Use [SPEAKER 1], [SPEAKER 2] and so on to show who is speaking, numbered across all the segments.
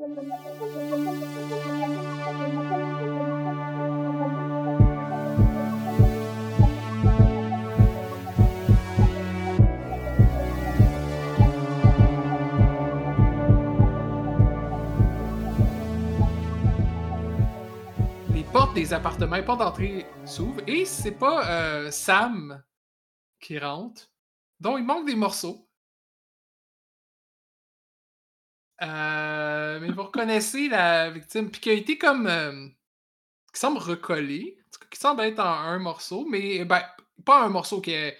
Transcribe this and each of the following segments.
[SPEAKER 1] Les portes des appartements, les portes d'entrée s'ouvrent et c'est pas euh, Sam qui rentre, dont il manque des morceaux. Mais vous reconnaissez la victime, puis qui a été comme. euh, qui semble recollée, qui semble être en un morceau, mais ben, pas un morceau qui est.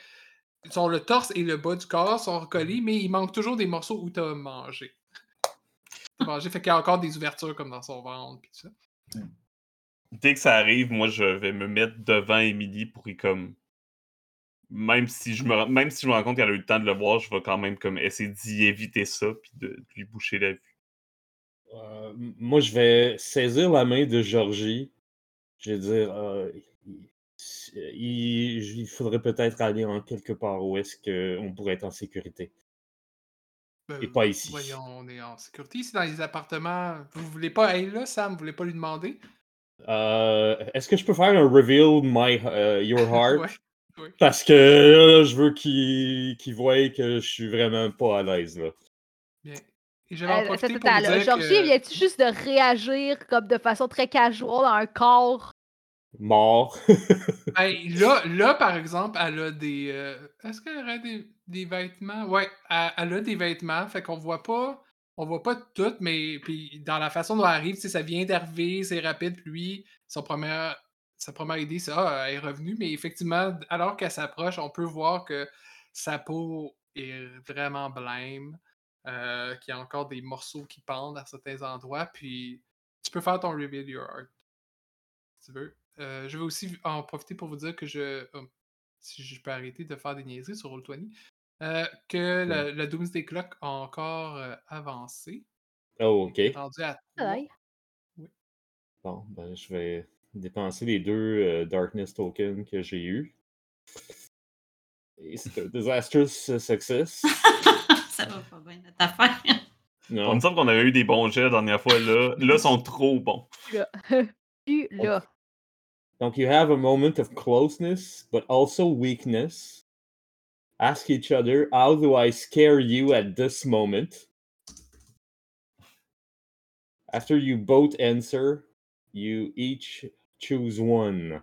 [SPEAKER 1] Genre le torse et le bas du corps sont recollés, mais il manque toujours des morceaux où t'as mangé. T'as mangé, fait qu'il y a encore des ouvertures comme dans son ventre, puis tout ça.
[SPEAKER 2] Dès que ça arrive, moi, je vais me mettre devant Emily pour y comme. Même si je me, rends- même si je me rends compte qu'elle a eu le temps de le voir, je vais quand même comme essayer d'y éviter ça puis de, de lui boucher la vue.
[SPEAKER 3] Euh, moi, je vais saisir la main de Georgie. Je vais dire, euh, il, il- il faudrait peut-être aller en quelque part où est-ce qu'on pourrait être en sécurité.
[SPEAKER 1] Ben,
[SPEAKER 3] Et pas ici.
[SPEAKER 1] Voyons, on est en sécurité ici dans les appartements. Vous voulez pas aller là, Sam? Vous voulez pas lui demander?
[SPEAKER 3] Euh, est-ce que je peux faire un reveal my your heart?
[SPEAKER 1] Ouais.
[SPEAKER 3] Parce que là, je veux qu'il qu'il voie que je suis vraiment pas à l'aise là.
[SPEAKER 1] Bien. Et je vais en
[SPEAKER 4] Euh,
[SPEAKER 1] dire
[SPEAKER 4] Georgie
[SPEAKER 1] que...
[SPEAKER 4] vient juste de réagir comme de façon très casual à un corps?
[SPEAKER 3] Mort.
[SPEAKER 1] Ben, là, là, par exemple, elle a des... euh, Est-ce qu'elle aurait des, des vêtements? Ouais, elle, elle a des vêtements, fait qu'on voit pas... On voit pas tout, mais puis dans la façon dont elle arrive, ça vient d'arriver, c'est rapide, puis lui, son première, sa première idée, c'est Ah, elle est revenue, mais effectivement, alors qu'elle s'approche, on peut voir que sa peau est vraiment blême, euh, qu'il y a encore des morceaux qui pendent à certains endroits, puis tu peux faire ton reveal your art, si tu veux. Euh, je vais aussi en profiter pour vous dire que je. hum, si je peux arrêter de faire des niaiseries sur Roll20, euh, que la, la Doomsday Clock a encore euh, avancé.
[SPEAKER 3] Oh, ok.
[SPEAKER 1] Rendu à 3.
[SPEAKER 4] ouais.
[SPEAKER 3] Bon, ben, je vais dépenser les deux euh, Darkness tokens que j'ai eu. Et c'est un disastrous euh, success.
[SPEAKER 5] ça va pas bien notre affaire.
[SPEAKER 2] On
[SPEAKER 3] Non.
[SPEAKER 2] me semble qu'on avait eu des bons jets la dernière fois. Là, là sont trop bons.
[SPEAKER 4] Là. Là.
[SPEAKER 3] Donc, you have a moment of closeness, but also weakness. Ask each other, how do I scare you at this moment? After you both answer, you each choose one.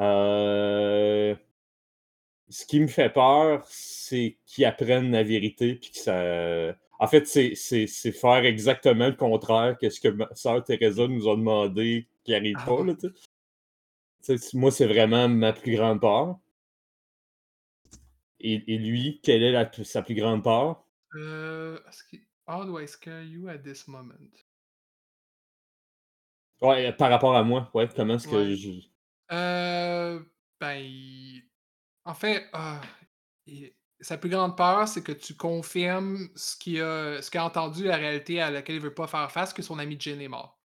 [SPEAKER 3] Euh, Ce qui me fait peur, c'est qu'ils apprennent la vérité puis que ça. En fait, c'est- faire exactement le contraire que ce que ma sœur Teresa nous a demandé qui n'arrive
[SPEAKER 1] Ah
[SPEAKER 3] pas. Là, moi, c'est vraiment ma plus grande peur. Et, et lui, quelle est la, sa plus grande peur?
[SPEAKER 1] Euh, est-ce How do I scare you at this moment?
[SPEAKER 3] Ouais, par rapport à moi, ouais, comment est-ce que
[SPEAKER 1] Ouais.
[SPEAKER 3] je.
[SPEAKER 1] Euh, ben, il- en fait, ah, il- sa plus grande peur, c'est que tu confirmes ce qu'il a, ce a entendu, la réalité à laquelle il veut pas faire face, que son ami Jin est mort.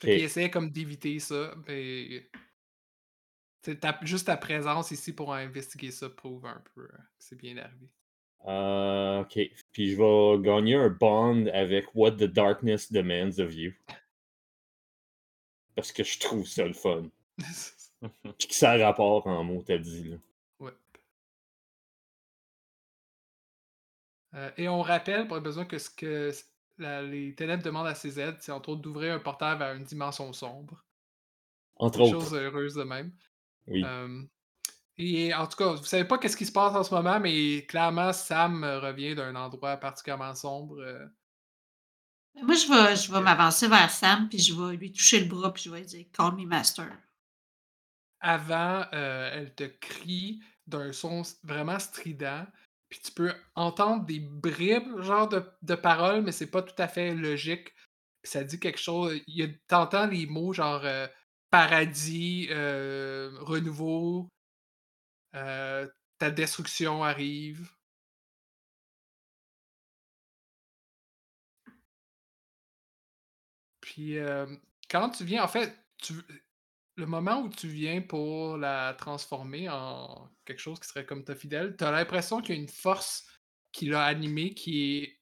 [SPEAKER 1] Fait qu'il essaie comme d'éviter ça, mais ta- juste ta présence ici pour investiguer ça prouve un peu euh, que c'est bien arrivé.
[SPEAKER 3] Euh, ok. Puis je vais gagner un bond avec What the Darkness Demands of You. Parce que je trouve ça le fun. Puis que ça a rapport en mots, t'as dit, là.
[SPEAKER 1] Ouais. Euh, et on rappelle, pour le besoin, que ce que la- les ténèbres demandent à ces aides, c'est entre autres d'ouvrir un portail vers une dimension sombre.
[SPEAKER 3] Entre autres.
[SPEAKER 1] chose heureuse de même.
[SPEAKER 3] Oui.
[SPEAKER 1] Euh, et en tout cas, vous savez pas qu'est-ce qui se passe en ce moment, mais clairement, Sam euh, revient d'un endroit particulièrement sombre. euh,
[SPEAKER 5] Moi, je vais, je vais m'avancer vers Sam, puis je vais lui toucher le bras, puis je vais lui dire Call me master.
[SPEAKER 1] avant, euh, elle te crie d'un son vraiment strident. Puis tu peux entendre des bribes, genre de, de paroles, mais c'est pas tout à fait logique. Puis ça dit quelque chose. T'entends les mots genre euh, paradis, euh, renouveau, euh, ta destruction arrive. Puis euh, quand tu viens, en fait, tu, le moment où tu viens pour la transformer en quelque chose qui serait comme ta fidèle, tu as l'impression qu'il y a une force qu'il a animé qui est,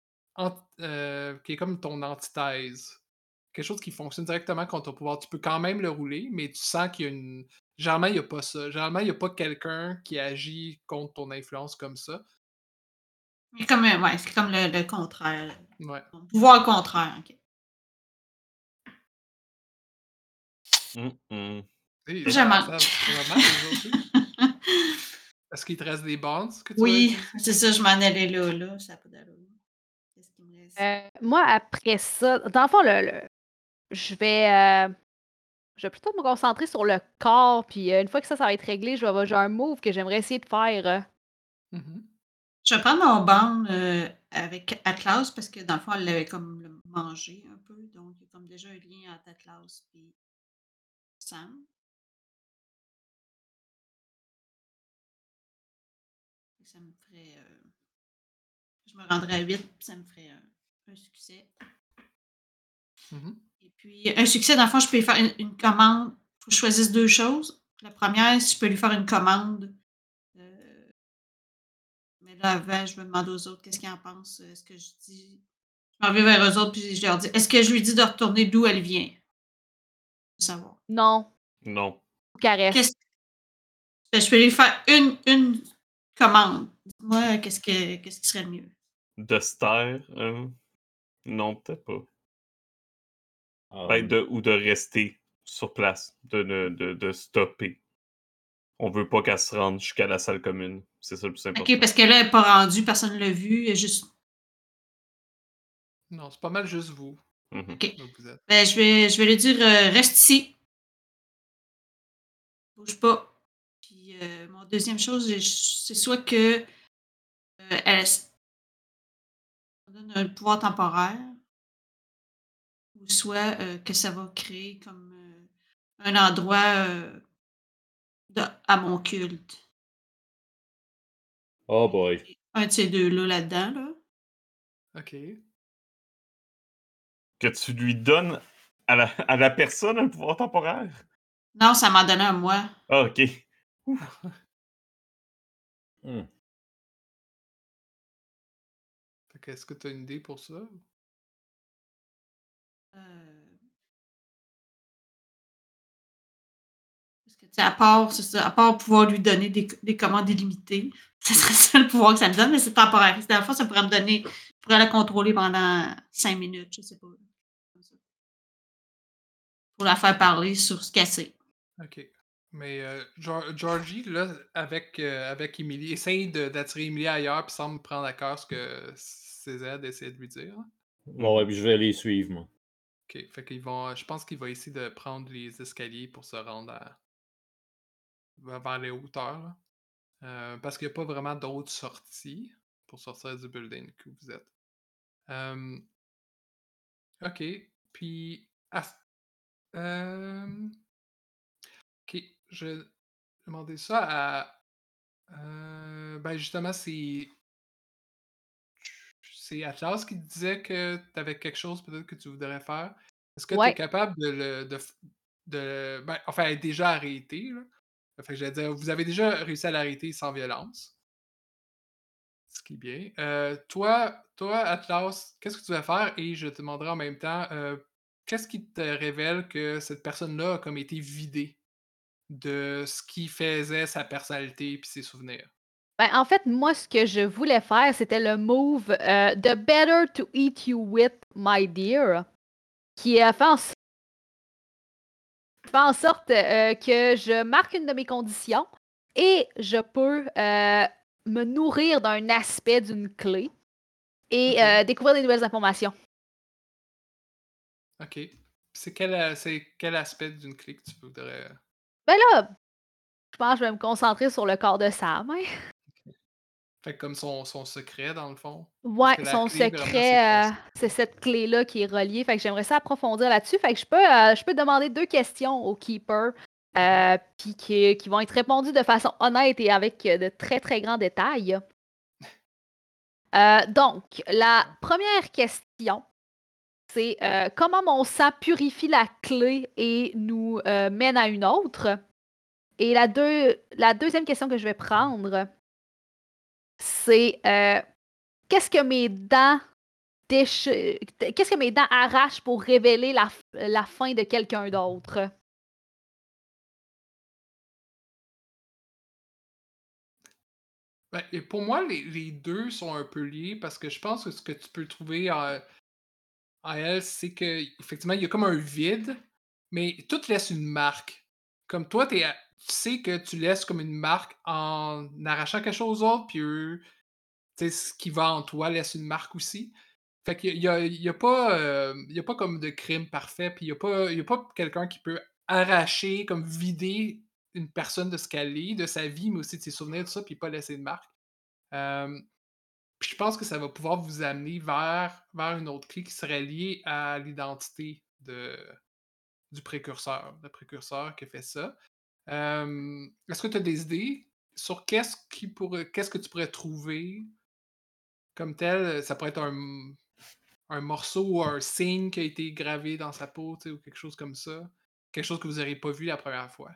[SPEAKER 1] euh, qui est comme ton antithèse. Quelque chose qui fonctionne directement contre ton pouvoir. Tu peux quand même le rouler, mais tu sens qu'il y a une. Généralement, il n'y a pas ça. Généralement, il n'y a pas quelqu'un qui agit contre ton influence comme ça.
[SPEAKER 5] C'est comme, euh, ouais, c'est comme le, le contraire.
[SPEAKER 1] Ouais.
[SPEAKER 5] Ton pouvoir contraire. ok.
[SPEAKER 2] Hum, hum.
[SPEAKER 1] Hey,
[SPEAKER 5] Je
[SPEAKER 1] ça-
[SPEAKER 5] manque.
[SPEAKER 1] ça- ça va mal aujourd'hui. Est-ce qu'il te reste des bonds que tu
[SPEAKER 5] oui, c'est ça, je m'en allais là, là. Ça n'a pas d'allure. Qu'est-ce qui me reste?
[SPEAKER 4] Euh, moi, après ça, dans le fond, le, le- je vais. euh, je vais plutôt me concentrer sur le corps, puis euh, une fois que ça, ça va être réglé, je vais j'ai un move que j'aimerais essayer de faire. euh.
[SPEAKER 1] Mhm.
[SPEAKER 5] Je vais prendre mon band euh, avec Atlas parce que dans le fond, elle l'avait comme le mangé un peu. Donc, il y a comme déjà un lien entre Atlas et Sam. Ça me ferait. euh, je me rendrais à 8, ça me ferait un, un succès.
[SPEAKER 1] Mhm.
[SPEAKER 5] Et puis, un succès, dans le fond, je peux lui faire une, une commande. Il faut que je choisisse deux choses. La première, si je peux lui faire une commande. euh, mais là, avant, je me demande aux autres qu'est-ce qu'ils en pensent. Est-ce que je dis. Je m'en vais vers eux autres, puis je leur dis est-ce que je lui dis de retourner d'où elle vient? Je veux savoir.
[SPEAKER 4] Non,
[SPEAKER 2] Non.
[SPEAKER 4] caresse.
[SPEAKER 5] Ben, je peux lui faire une, une commande. Dis-moi, qu'est-ce, que, qu'est-ce qui serait le mieux?
[SPEAKER 2] De se taire, euh, non, peut-être pas. Ben, de, ou de rester sur place, de, de, de, de stopper. On veut pas qu'elle se rende jusqu'à la salle commune. C'est ça le plus important.
[SPEAKER 5] Ok, parce que là, elle n'est pas rendue, personne ne l'a vue. Elle est juste.
[SPEAKER 1] Non, c'est pas mal juste vous.
[SPEAKER 2] Mhm.
[SPEAKER 5] Ok.
[SPEAKER 1] vous êtes.
[SPEAKER 5] Ben, je vais, je vais lui dire euh, reste ici. Bouge pas. Puis euh, mon deuxième chose, c'est soit que euh, elle on donne un pouvoir temporaire, ou soit euh, que ça va créer comme euh, un endroit euh, de- à mon culte.
[SPEAKER 3] Oh boy.
[SPEAKER 5] Un de ces deux-là là-dedans. Là.
[SPEAKER 1] Ok.
[SPEAKER 2] Que tu lui donnes à la, à la personne un pouvoir temporaire?
[SPEAKER 5] Non, ça m'en donnait à moi.
[SPEAKER 2] Ah, ok.
[SPEAKER 3] Hmm.
[SPEAKER 1] Est-ce que tu as une idée pour ça?
[SPEAKER 5] À part, c'est ça, à part pouvoir lui donner des, des commandes illimitées, ce serait ça le pouvoir que ça me donne, mais c'est temporaire. Dans le fond, ça pourrait me donner, je pourrais la contrôler pendant cinq minutes, je sais pas. Pour la faire parler sur ce qu'elle sait.
[SPEAKER 1] Ok. Mais euh, Geor- Georgie, là, avec, euh, avec Emily, essaye de- d'attirer Emily ailleurs, puis semble prendre à cœur ce que César essaie de lui dire.
[SPEAKER 3] Bon, ouais, puis je vais les suivre, moi.
[SPEAKER 1] Ok. Fait qu'ils vont. Je pense qu'il va essayer de prendre les escaliers pour se rendre à. vers les hauteurs. Euh, parce qu'il n'y a pas vraiment d'autres sorties pour sortir du building que vous êtes. Ok. Puis. euh, ok. Je vais demander ça à. euh, ben justement, c'est. C'est Atlas qui disait que tu avais quelque chose peut-être que tu voudrais faire. Est-ce que tu es capable de le. De, de- ben, enfin, elle est déjà arrêtée. Là. Fait que j'allais dire, vous avez déjà réussi à l'arrêter sans violence. Ce qui est bien. Euh, toi, toi, Atlas, qu'est-ce que tu vas faire? Et je te demanderai en même temps, euh, qu'est-ce qui te révèle que cette personne-là a comme été vidée de ce qui faisait sa personnalité et ses souvenirs?
[SPEAKER 4] Ben, en fait, moi, ce que je voulais faire, c'était le move euh, The Better to Eat You With, My Dear, qui a fait en, s- fait en sorte euh, que je marque une de mes conditions et je peux euh, me nourrir d'un aspect d'une clé et euh, découvrir des nouvelles informations.
[SPEAKER 1] OK. C'est quel, euh, quel aspect d'une clé que tu voudrais.
[SPEAKER 4] Ben là, je pense que je vais me concentrer sur le corps de Sam. hein.
[SPEAKER 1] Fait que comme son, son secret, dans le fond.
[SPEAKER 4] Ouais, son
[SPEAKER 1] clé, vraiment, c'est
[SPEAKER 4] secret, euh, c'est cette clé-là qui est reliée. Fait que j'aimerais ça approfondir là-dessus. Fait que je peux, euh, je peux demander deux questions au Keeper, euh, puis qui, qui vont être répondues de façon honnête et avec de très, très grands détails. Donc, la première question, c'est comment mon sang purifie la clé et nous mène à une autre? Et la, deux, la deuxième question que je vais prendre, c'est euh, qu'est-ce que mes dents Qu'est-ce que mes dents arrachent pour révéler la, la fin de quelqu'un d'autre?
[SPEAKER 1] Ben, et pour moi, les, les deux sont un peu liés parce que je pense que ce que tu peux trouver en, en elle, c'est que effectivement, il y a comme un vide, mais tout laisse une marque. Comme toi, t'es à- tu sais que tu laisses comme une marque en arrachant quelque chose aux autres, puis eux, tu sais, ce qui va en toi laisse une marque aussi. Fait qu'il y a, y a pas, euh, a pas comme de crime parfait, puis il y a pas, pas quelqu'un qui peut arracher, comme vider une personne de ce qu'elle est, de sa vie, mais aussi de ses souvenirs, tout ça, puis pas laisser de marque. Euh, puis je pense que ça va pouvoir vous amener vers, vers une autre clé qui serait liée à l'identité de, du précurseur, le précurseur qui fait ça. Euh, Est-ce que tu as des idées sur qu'est-ce qui pourrait, qu'est-ce que tu pourrais trouver comme tel? Ça pourrait être un, morceau ou un signe qui a été gravé dans sa peau, ou quelque chose comme ça. Quelque chose que vous n'auriez pas vu la première fois.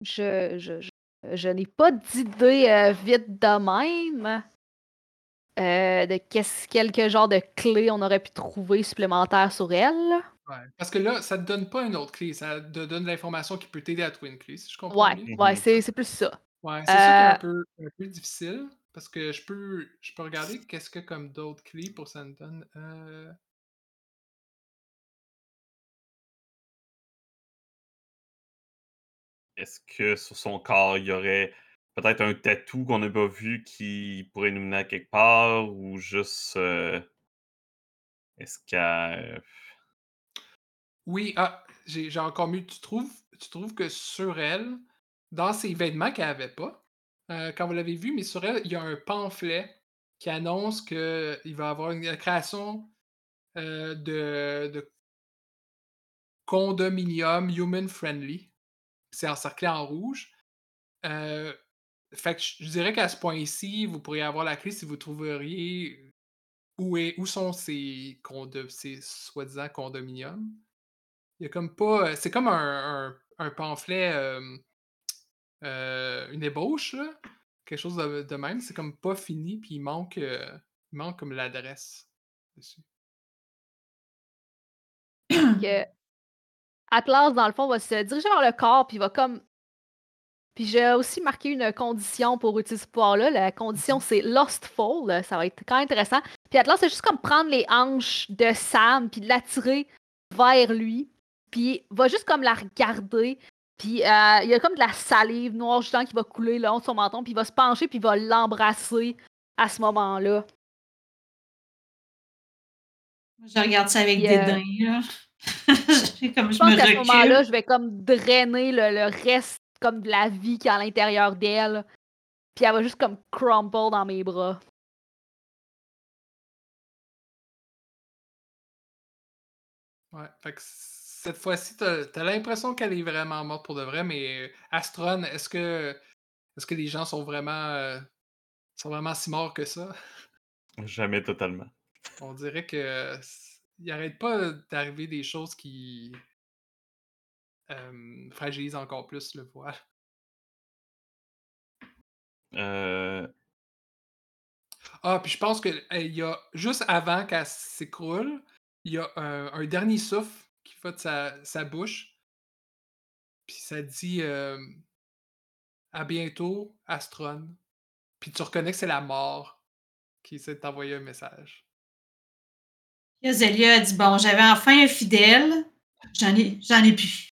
[SPEAKER 4] Je, je, je, n'ai pas d'idée euh, vite de même euh, de quelques genres de clés on aurait pu trouver supplémentaires sur elle.
[SPEAKER 1] Ouais. Parce que là, ça te donne pas une autre clé, ça te donne l'information qui peut t'aider à trouver une clé, si je comprends
[SPEAKER 4] Ouais,
[SPEAKER 1] bien.
[SPEAKER 4] ouais,
[SPEAKER 2] Mhm.
[SPEAKER 4] c'est, c'est plus ça.
[SPEAKER 1] Ouais, c'est ça qui est un
[SPEAKER 4] Euh,
[SPEAKER 1] peu, un peu difficile. Parce que je peux, je peux regarder qu'est-ce que comme d'autres clés pour ça me donne. Euh,
[SPEAKER 2] Est-ce que sur son corps, il y aurait peut-être un tatou qu'on n'a pas vu qui pourrait nous mener à quelque part ou juste. euh, Est-ce qu'elle.
[SPEAKER 1] Oui, ah, j'ai encore mieux. Tu trouves, que sur elle, dans ses vêtements qu'elle avait pas, euh, quand vous l'avez vu, mais sur elle, il y a un pamphlet qui annonce qu'il va y avoir une création euh, de, condominium human friendly. C'est encerclé en rouge. Euh, fait que je dirais qu'à ce point-ci, vous pourriez avoir la clé si vous trouveriez où, est, où sont ces, ces soi-disant condominiums. Il y a comme pas. euh, C'est comme un, un- un pamphlet, euh, euh, une ébauche, là. quelque chose de, de même. C'est comme pas fini, puis il manque, euh, il manque comme l'adresse dessus.
[SPEAKER 4] que Atlas, dans le fond, va se diriger vers le corps, puis va comme. Puis j'ai aussi marqué une condition pour utiliser ce pouvoir-là. La condition, c'est Lostful. Ça va être quand même intéressant. Puis Atlas, c'est juste comme prendre les hanches de Sam, puis de l'attirer vers lui. Puis va juste comme la regarder. Puis euh, il y a comme de la salive noire justement qui va couler le long de son menton. Puis il va se pencher, puis il va l'embrasser à ce moment-là.
[SPEAKER 5] Je regarde ça avec
[SPEAKER 4] Puis, euh,
[SPEAKER 5] dédain, comme,
[SPEAKER 4] Je
[SPEAKER 5] je
[SPEAKER 4] pense qu'à ce moment-là, je vais comme drainer le, le reste comme de la vie qui est à l'intérieur d'elle. Puis elle va juste comme crumple dans mes bras.
[SPEAKER 1] Ouais, fait que cette fois-ci, t'as as, l'impression qu'elle est vraiment morte pour de vrai, mais euh, Astron, est-ce que est-ce que les gens sont vraiment euh, sont vraiment si morts que ça?
[SPEAKER 2] Jamais totalement.
[SPEAKER 1] On dirait que il arrête pas d'arriver des choses qui euh, fragilisent encore plus le voile.
[SPEAKER 2] Euh,
[SPEAKER 1] Ah, puis je pense que euh, il y a juste avant qu'elle s'écroule, il y a un, un dernier souffle qui va de sa, sa bouche. Puis ça dit euh, à bientôt, Astron. Puis tu reconnais que c'est la mort qui essaie de t'envoyer un message.
[SPEAKER 5] Zélia a dit Bon, j'avais enfin un fidèle. J'en ai, j'en ai plus.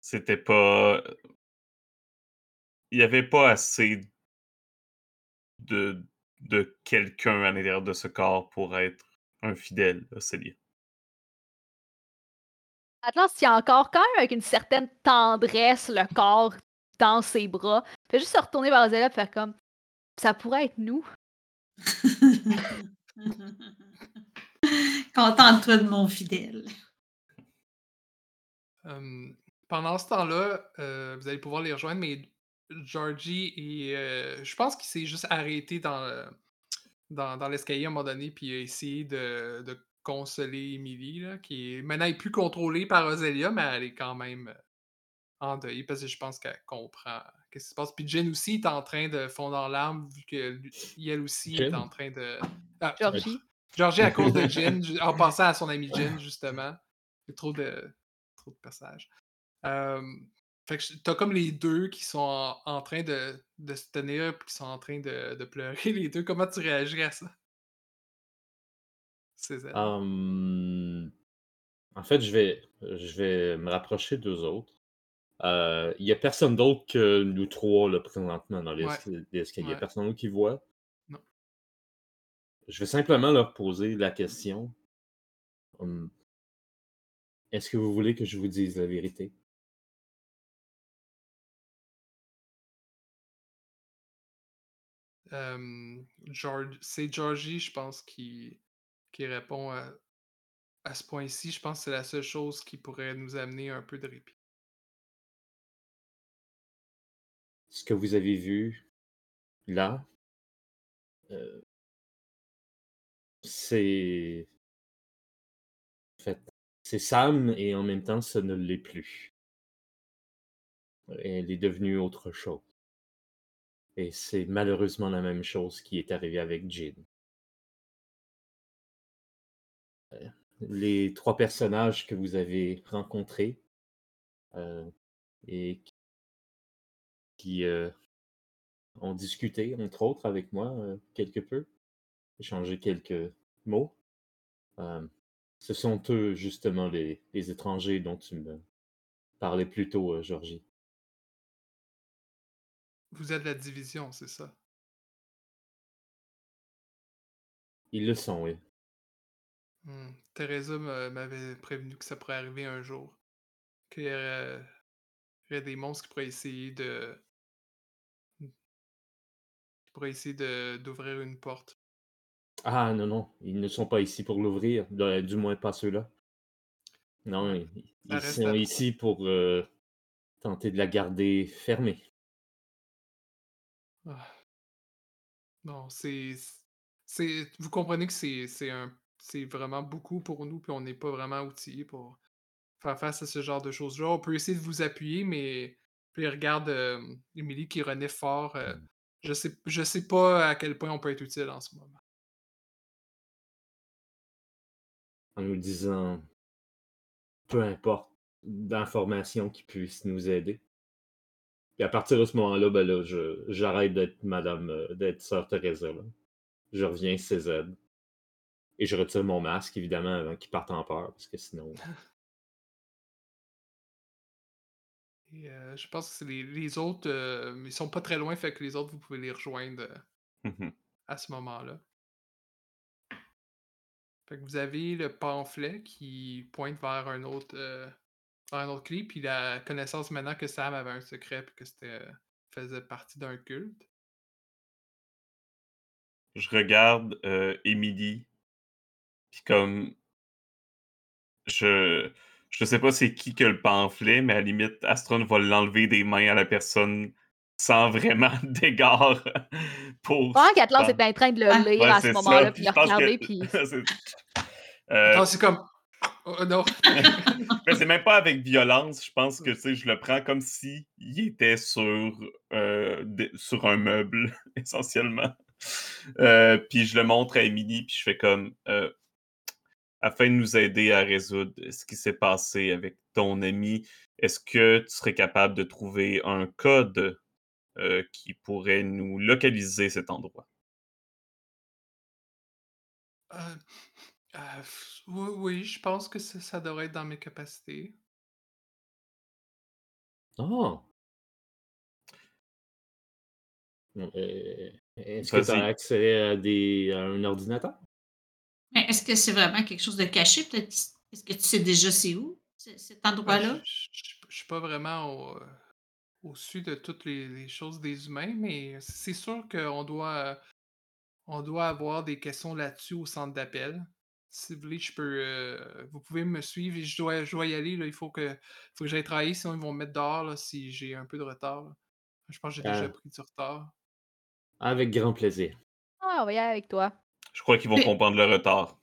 [SPEAKER 2] C'était pas. Il n'y avait pas assez de, de quelqu'un à l'intérieur de ce corps pour être un fidèle, Célia.
[SPEAKER 4] Atlas tient encore quand même avec une certaine tendresse le corps dans ses bras. Fait juste se retourner vers Zélia et faire comme ça pourrait être nous.
[SPEAKER 5] Contente-toi de mon fidèle.
[SPEAKER 1] Euh, pendant ce temps-là, euh, vous allez pouvoir les rejoindre, mais Georgie et euh, je pense qu'il s'est juste arrêté dans, dans, dans l'escalier à un moment donné, puis il a essayé de, de consoler Emily, là, qui est maintenant est plus contrôlée par Ozelia, mais elle est quand même euh, en deuil parce que je pense qu'elle comprend qu'est-ce qui se passe. Puis Jen aussi est en train de fondre en larmes vu qu'elle aussi est en train de. Ah,
[SPEAKER 4] Georgie.
[SPEAKER 1] Georgie à cause de Jen, en passant à son ami Jen, justement. Il y a trop de, trop de passages. Euh, fait que t'as comme les deux qui sont en, en train de, de se tenir puis qui sont en train de, de pleurer, les deux. Comment tu réagirais à ça?
[SPEAKER 3] En fait, je vais, je vais me rapprocher d'eux autres. Euh, Il n'y a personne d'autre que nous trois là, présentement dans les
[SPEAKER 1] Ouais.
[SPEAKER 3] escaliers. Il n'y a personne d'autre qui voit.
[SPEAKER 1] Non.
[SPEAKER 3] Je vais simplement leur poser la question. Hum, Est-ce que vous voulez que je vous dise la vérité?
[SPEAKER 1] Euh, George- c'est Georgie, je pense, qui, qui répond à, ce point-ci. Je pense que c'est la seule chose qui pourrait nous amener un peu de répit.
[SPEAKER 3] Ce que vous avez vu là, euh, c'est. C'est Sam et en même temps, ce ne l'est plus. Elle est devenue autre chose. Et c'est malheureusement la même chose qui est arrivée avec Jin. Les trois personnages que vous avez rencontrés euh, et qui- euh, ont discuté, entre autres, avec moi euh, quelque peu, échangé quelques mots. Euh, ce sont eux, justement, les, les étrangers dont tu me parlais plus tôt, euh, Georgie.
[SPEAKER 1] Vous êtes la division, c'est ça?
[SPEAKER 3] Ils le sont, oui.
[SPEAKER 1] Hmm. Teresa m'avait prévenu que ça pourrait arriver un jour. Qu'il y aurait, il y aurait des monstres qui pourraient essayer de. qui pourraient essayer de- d'ouvrir une porte.
[SPEAKER 3] Ah non, non, ils ne sont pas ici pour l'ouvrir, du moins pas ceux-là. Non, ils, sont
[SPEAKER 1] à
[SPEAKER 3] ici pour euh, tenter de la garder fermée.
[SPEAKER 1] Ah. Non, c'est. c'est Vous comprenez que c'est c'est un c'est vraiment beaucoup pour nous, puis on n'est pas vraiment outillés pour faire face à ce genre de choses-là. On peut essayer de vous appuyer, mais puis regarde euh, qui renifle fort. euh,
[SPEAKER 3] Mm.
[SPEAKER 1] je sais je sais pas à quel point on peut être utile en ce moment.
[SPEAKER 3] en nous disant peu importe d'informations qui puissent nous aider. Et à partir de ce moment-là, ben là, je, j'arrête d'être Madame, euh, d'être Sœur Teresa. Là. Je reviens CZ. Et je retire mon masque, évidemment, avant qu'il parte en peur, parce que sinon.
[SPEAKER 1] Et, euh, je pense que c'est les, les autres, euh, ils sont pas très loin, fait que les autres, vous pouvez les rejoindre euh,
[SPEAKER 2] Mhm.
[SPEAKER 1] à ce moment-là. Fait que vous avez le pamphlet qui pointe vers un autre, euh, vers un autre clé, puis la connaissance maintenant que Sam avait un secret, puis que c'était faisait partie d'un culte.
[SPEAKER 2] Je regarde euh, Emily. Puis comme. Je. Je sais pas c'est qui que le pamphlet, mais à la limite, Astron va l'enlever des mains à la personne sans vraiment d'égard pour.
[SPEAKER 4] Pendant qu'Atlas était en train de le lire
[SPEAKER 2] Ouais,
[SPEAKER 4] à ce moment-là,
[SPEAKER 2] puis
[SPEAKER 4] le
[SPEAKER 2] pense que-
[SPEAKER 4] regarder, puis
[SPEAKER 2] c'est- Euh,
[SPEAKER 1] Non, c'est comme. Oh, non.
[SPEAKER 2] Mais c'est même pas avec violence. Je pense que tu sais, je le prends comme si il était sur, euh, sur un meuble, essentiellement. Euh, puis je le montre à Émilie, puis je fais comme euh, afin de nous aider à résoudre ce qui s'est passé avec ton ami, est-ce que tu serais capable de trouver un code euh, qui pourrait nous localiser cet endroit?
[SPEAKER 1] Euh, euh, oui, oui, je pense que ça, ça devrait être dans mes capacités.
[SPEAKER 3] Oh! Euh, Est-ce que tu as accès à, des, à un ordinateur?
[SPEAKER 5] Mais est-ce que c'est vraiment quelque chose de caché? Peut-être que- est-ce que tu sais déjà c'est où, ce- cet
[SPEAKER 1] Ben,
[SPEAKER 5] endroit-là?
[SPEAKER 1] je je- je suis pas vraiment au, euh, au-dessus de toutes les, les choses des humains, mais c'est sûr qu'on doit, on doit avoir des questions là-dessus au centre d'appel. Si vous voulez, je peux, euh, vous pouvez me suivre et je dois, je dois y aller. Là, il faut que, faut que j'aille travailler, sinon ils vont me mettre dehors là, si j'ai un peu de retard. là. Je pense que j'ai déjà
[SPEAKER 3] Ah.
[SPEAKER 1] pris du retard.
[SPEAKER 3] Avec grand plaisir.
[SPEAKER 4] Ah, on va y aller avec toi.
[SPEAKER 2] Je crois qu'ils vont
[SPEAKER 5] Mais-
[SPEAKER 2] comprendre le retard.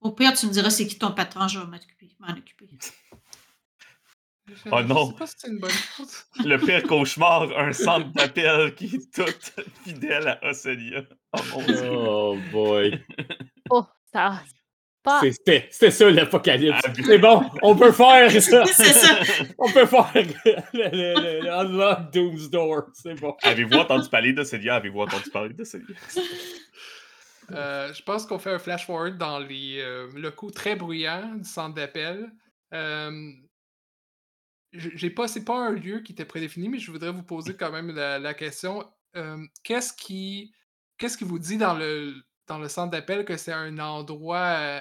[SPEAKER 5] Au pire, tu me diras c'est qui ton patron, je vais m'occuper- m'en occuper.
[SPEAKER 1] Je-
[SPEAKER 2] Oh
[SPEAKER 1] je
[SPEAKER 2] non.
[SPEAKER 1] sais pas si c'est une bonne chose.
[SPEAKER 2] Le pire cauchemar, un centre d'appel qui est tout fidèle à Ocelia. Oh mon dieu.
[SPEAKER 3] Oh boy.
[SPEAKER 4] Oh, ça. Pas.
[SPEAKER 3] C'est- C'était c'était ça l'apocalypse.
[SPEAKER 2] Ah,
[SPEAKER 3] C'est bon, on peut faire ça.
[SPEAKER 5] C'est ça.
[SPEAKER 3] On peut faire le, le- le- le Unlock Doom's Door. C'est bon.
[SPEAKER 2] Avez-vous entendu parler d'Ocelia? Avez-vous entendu parler d'Ocelia?
[SPEAKER 1] Euh, je pense qu'on fait un flash forward dans les euh, locaux très bruyants du centre d'appel. Euh, j'ai pas, c'est pas un lieu qui était prédéfini, mais je voudrais vous poser quand même la, question. Euh, qu'est-ce qui, qu'est-ce qui vous dit dans le dans le centre d'appel que c'est un endroit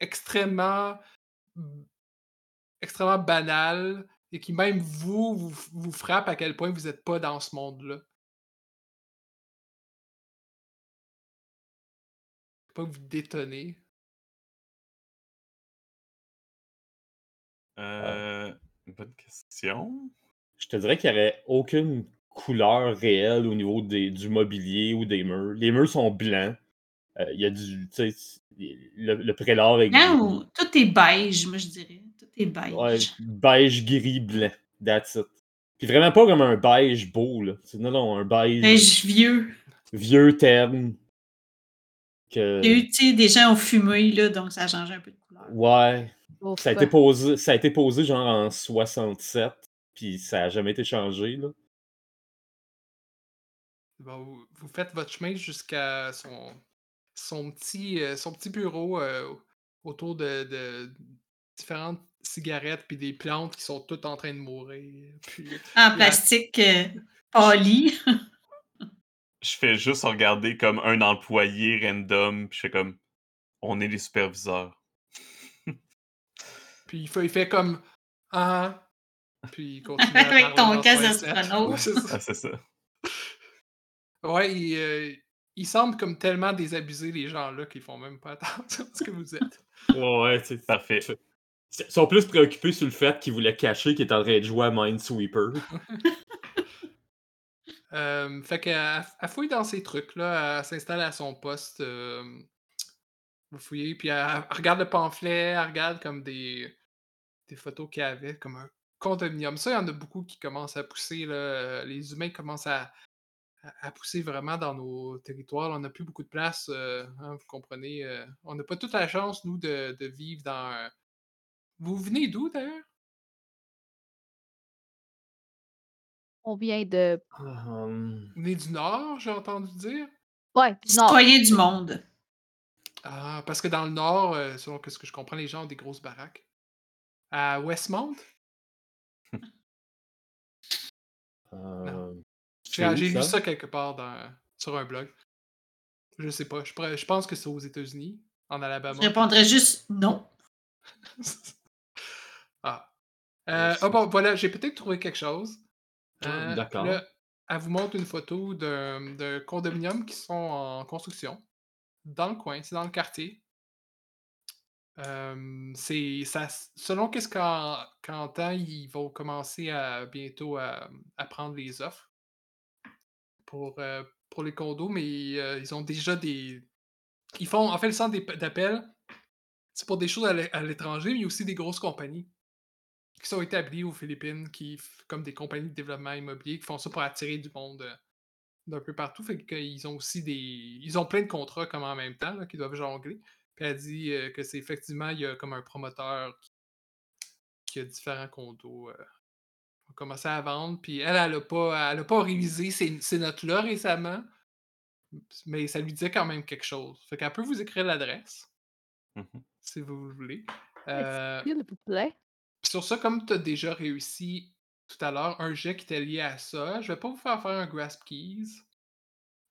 [SPEAKER 1] extrêmement extrêmement banal et qui même vous vous, vous frappe à quel point vous n'êtes pas dans ce monde-là? Pas que vous détonnez.
[SPEAKER 2] Euh, bonne question.
[SPEAKER 3] Je te dirais qu'il n'y avait aucune couleur réelle au niveau des, du mobilier ou des murs. Les murs sont blancs. Euh, Il y a du. tu sais, Le, le prélat est
[SPEAKER 5] ou- tout est beige, moi je dirais. Tout est beige.
[SPEAKER 3] Ouais, beige, gris, blanc. That's it. Puis vraiment pas comme un beige beau, là. C'est- Non, non, un beige,
[SPEAKER 5] Beige vieux.
[SPEAKER 3] vieux terne. Que...
[SPEAKER 5] Il y a eu, tu sais, des gens ont fumé, là, donc ça a changé un peu de couleur.
[SPEAKER 3] Ouais.
[SPEAKER 4] Ouf.
[SPEAKER 3] Ça a, été posé, ça a été posé genre en 67, puis ça a jamais été changé, là.
[SPEAKER 1] Bon, vous, faites votre chemin jusqu'à son, son, petit, euh, son petit bureau euh, autour de, de différentes cigarettes puis des plantes qui sont toutes en train de mourir. Puis,
[SPEAKER 5] En plastique euh, pâli.
[SPEAKER 2] Je fais juste regarder comme un employé random, puis je fais comme on est les superviseurs.
[SPEAKER 1] puis il, fait, il fait comme Ah. Puis il continue. à
[SPEAKER 5] Avec ton casque d'astronaute.
[SPEAKER 1] C'est ça.
[SPEAKER 2] Ah, c'est ça.
[SPEAKER 1] Ouais, il, euh, il semble comme tellement désabusé, les gens-là, qu'ils font même pas attention à ce que vous êtes.
[SPEAKER 3] Ouais, ouais, tu sais,
[SPEAKER 2] Parfait.
[SPEAKER 3] Ils sont plus préoccupés sur le fait qu'ils voulaient cacher qu'ils étaient en train de jouer à Minesweeper.
[SPEAKER 1] Euh, fait qu'elle elle fouille dans ses trucs, là, elle s'installe à son poste. Euh, vous fouillez, puis elle, regarde le pamphlet, elle regarde comme des, des photos qu'il y avait, comme un condominium. Ça, il y en a beaucoup qui commencent à pousser. Là. euh, Les humains commencent à, à- pousser vraiment dans nos territoires. On n'a plus beaucoup de place, euh, hein, vous comprenez. euh, on n'a pas toute la chance, nous, de, de vivre dans. Vous venez d'où, d'ailleurs?
[SPEAKER 4] On vient de.
[SPEAKER 3] Hum,
[SPEAKER 1] Vous venez du Nord, j'ai entendu dire?
[SPEAKER 4] Ouais, non.
[SPEAKER 5] Citoyen du monde.
[SPEAKER 1] Ah, parce que dans le nord, euh, selon que ce que je comprends, les gens ont des grosses baraques. À Westmount?
[SPEAKER 3] euh,
[SPEAKER 1] J'ai lu ça? quelque part dans- sur un blog. Je sais pas. Je, pourrais- je pense que c'est aux États-Unis, en
[SPEAKER 5] Je
[SPEAKER 1] Alabama.
[SPEAKER 5] répondrais juste non.
[SPEAKER 1] ah. Euh, ah bon, voilà, j'ai peut-être trouvé quelque chose. Euh,
[SPEAKER 3] d'accord.
[SPEAKER 1] là, elle vous montre une photo d'un d'un condominium qui sont en construction. Dans le coin, c'est dans le quartier. Euh, c'est ça, selon qu'est-ce qu'en qu'en temps, ils vont commencer à bientôt à, à prendre les offres pour, euh, pour les condos, mais euh, ils ont déjà des. Ils font. En fait, le centre d'appel, c'est pour des choses à l'é- à l'étranger, mais aussi des grosses compagnies qui sont établies aux Philippines, qui comme des compagnies de développement immobilier, qui font ça pour attirer du monde euh, d'un peu partout. Fait qu'ils ont aussi des. Ils ont plein de contrats comme en même temps, qu'ils doivent jongler. Puis elle dit euh, que c'est effectivement, il y a comme un promoteur qui, qui a différents condos. Euh, qui ont commencé à vendre. Puis elle, elle n'a pas, elle a pas révisé ces, ces notes-là récemment. Mais ça lui disait quand même quelque chose. Fait qu'elle peut vous écrire l'adresse,
[SPEAKER 2] Mhm.
[SPEAKER 1] si vous le voulez. Euh,
[SPEAKER 4] S'il vous plaît?
[SPEAKER 1] Sur ça, comme tu as déjà réussi tout à l'heure un jet qui était lié à ça, je vais pas vous faire faire un grasp keys.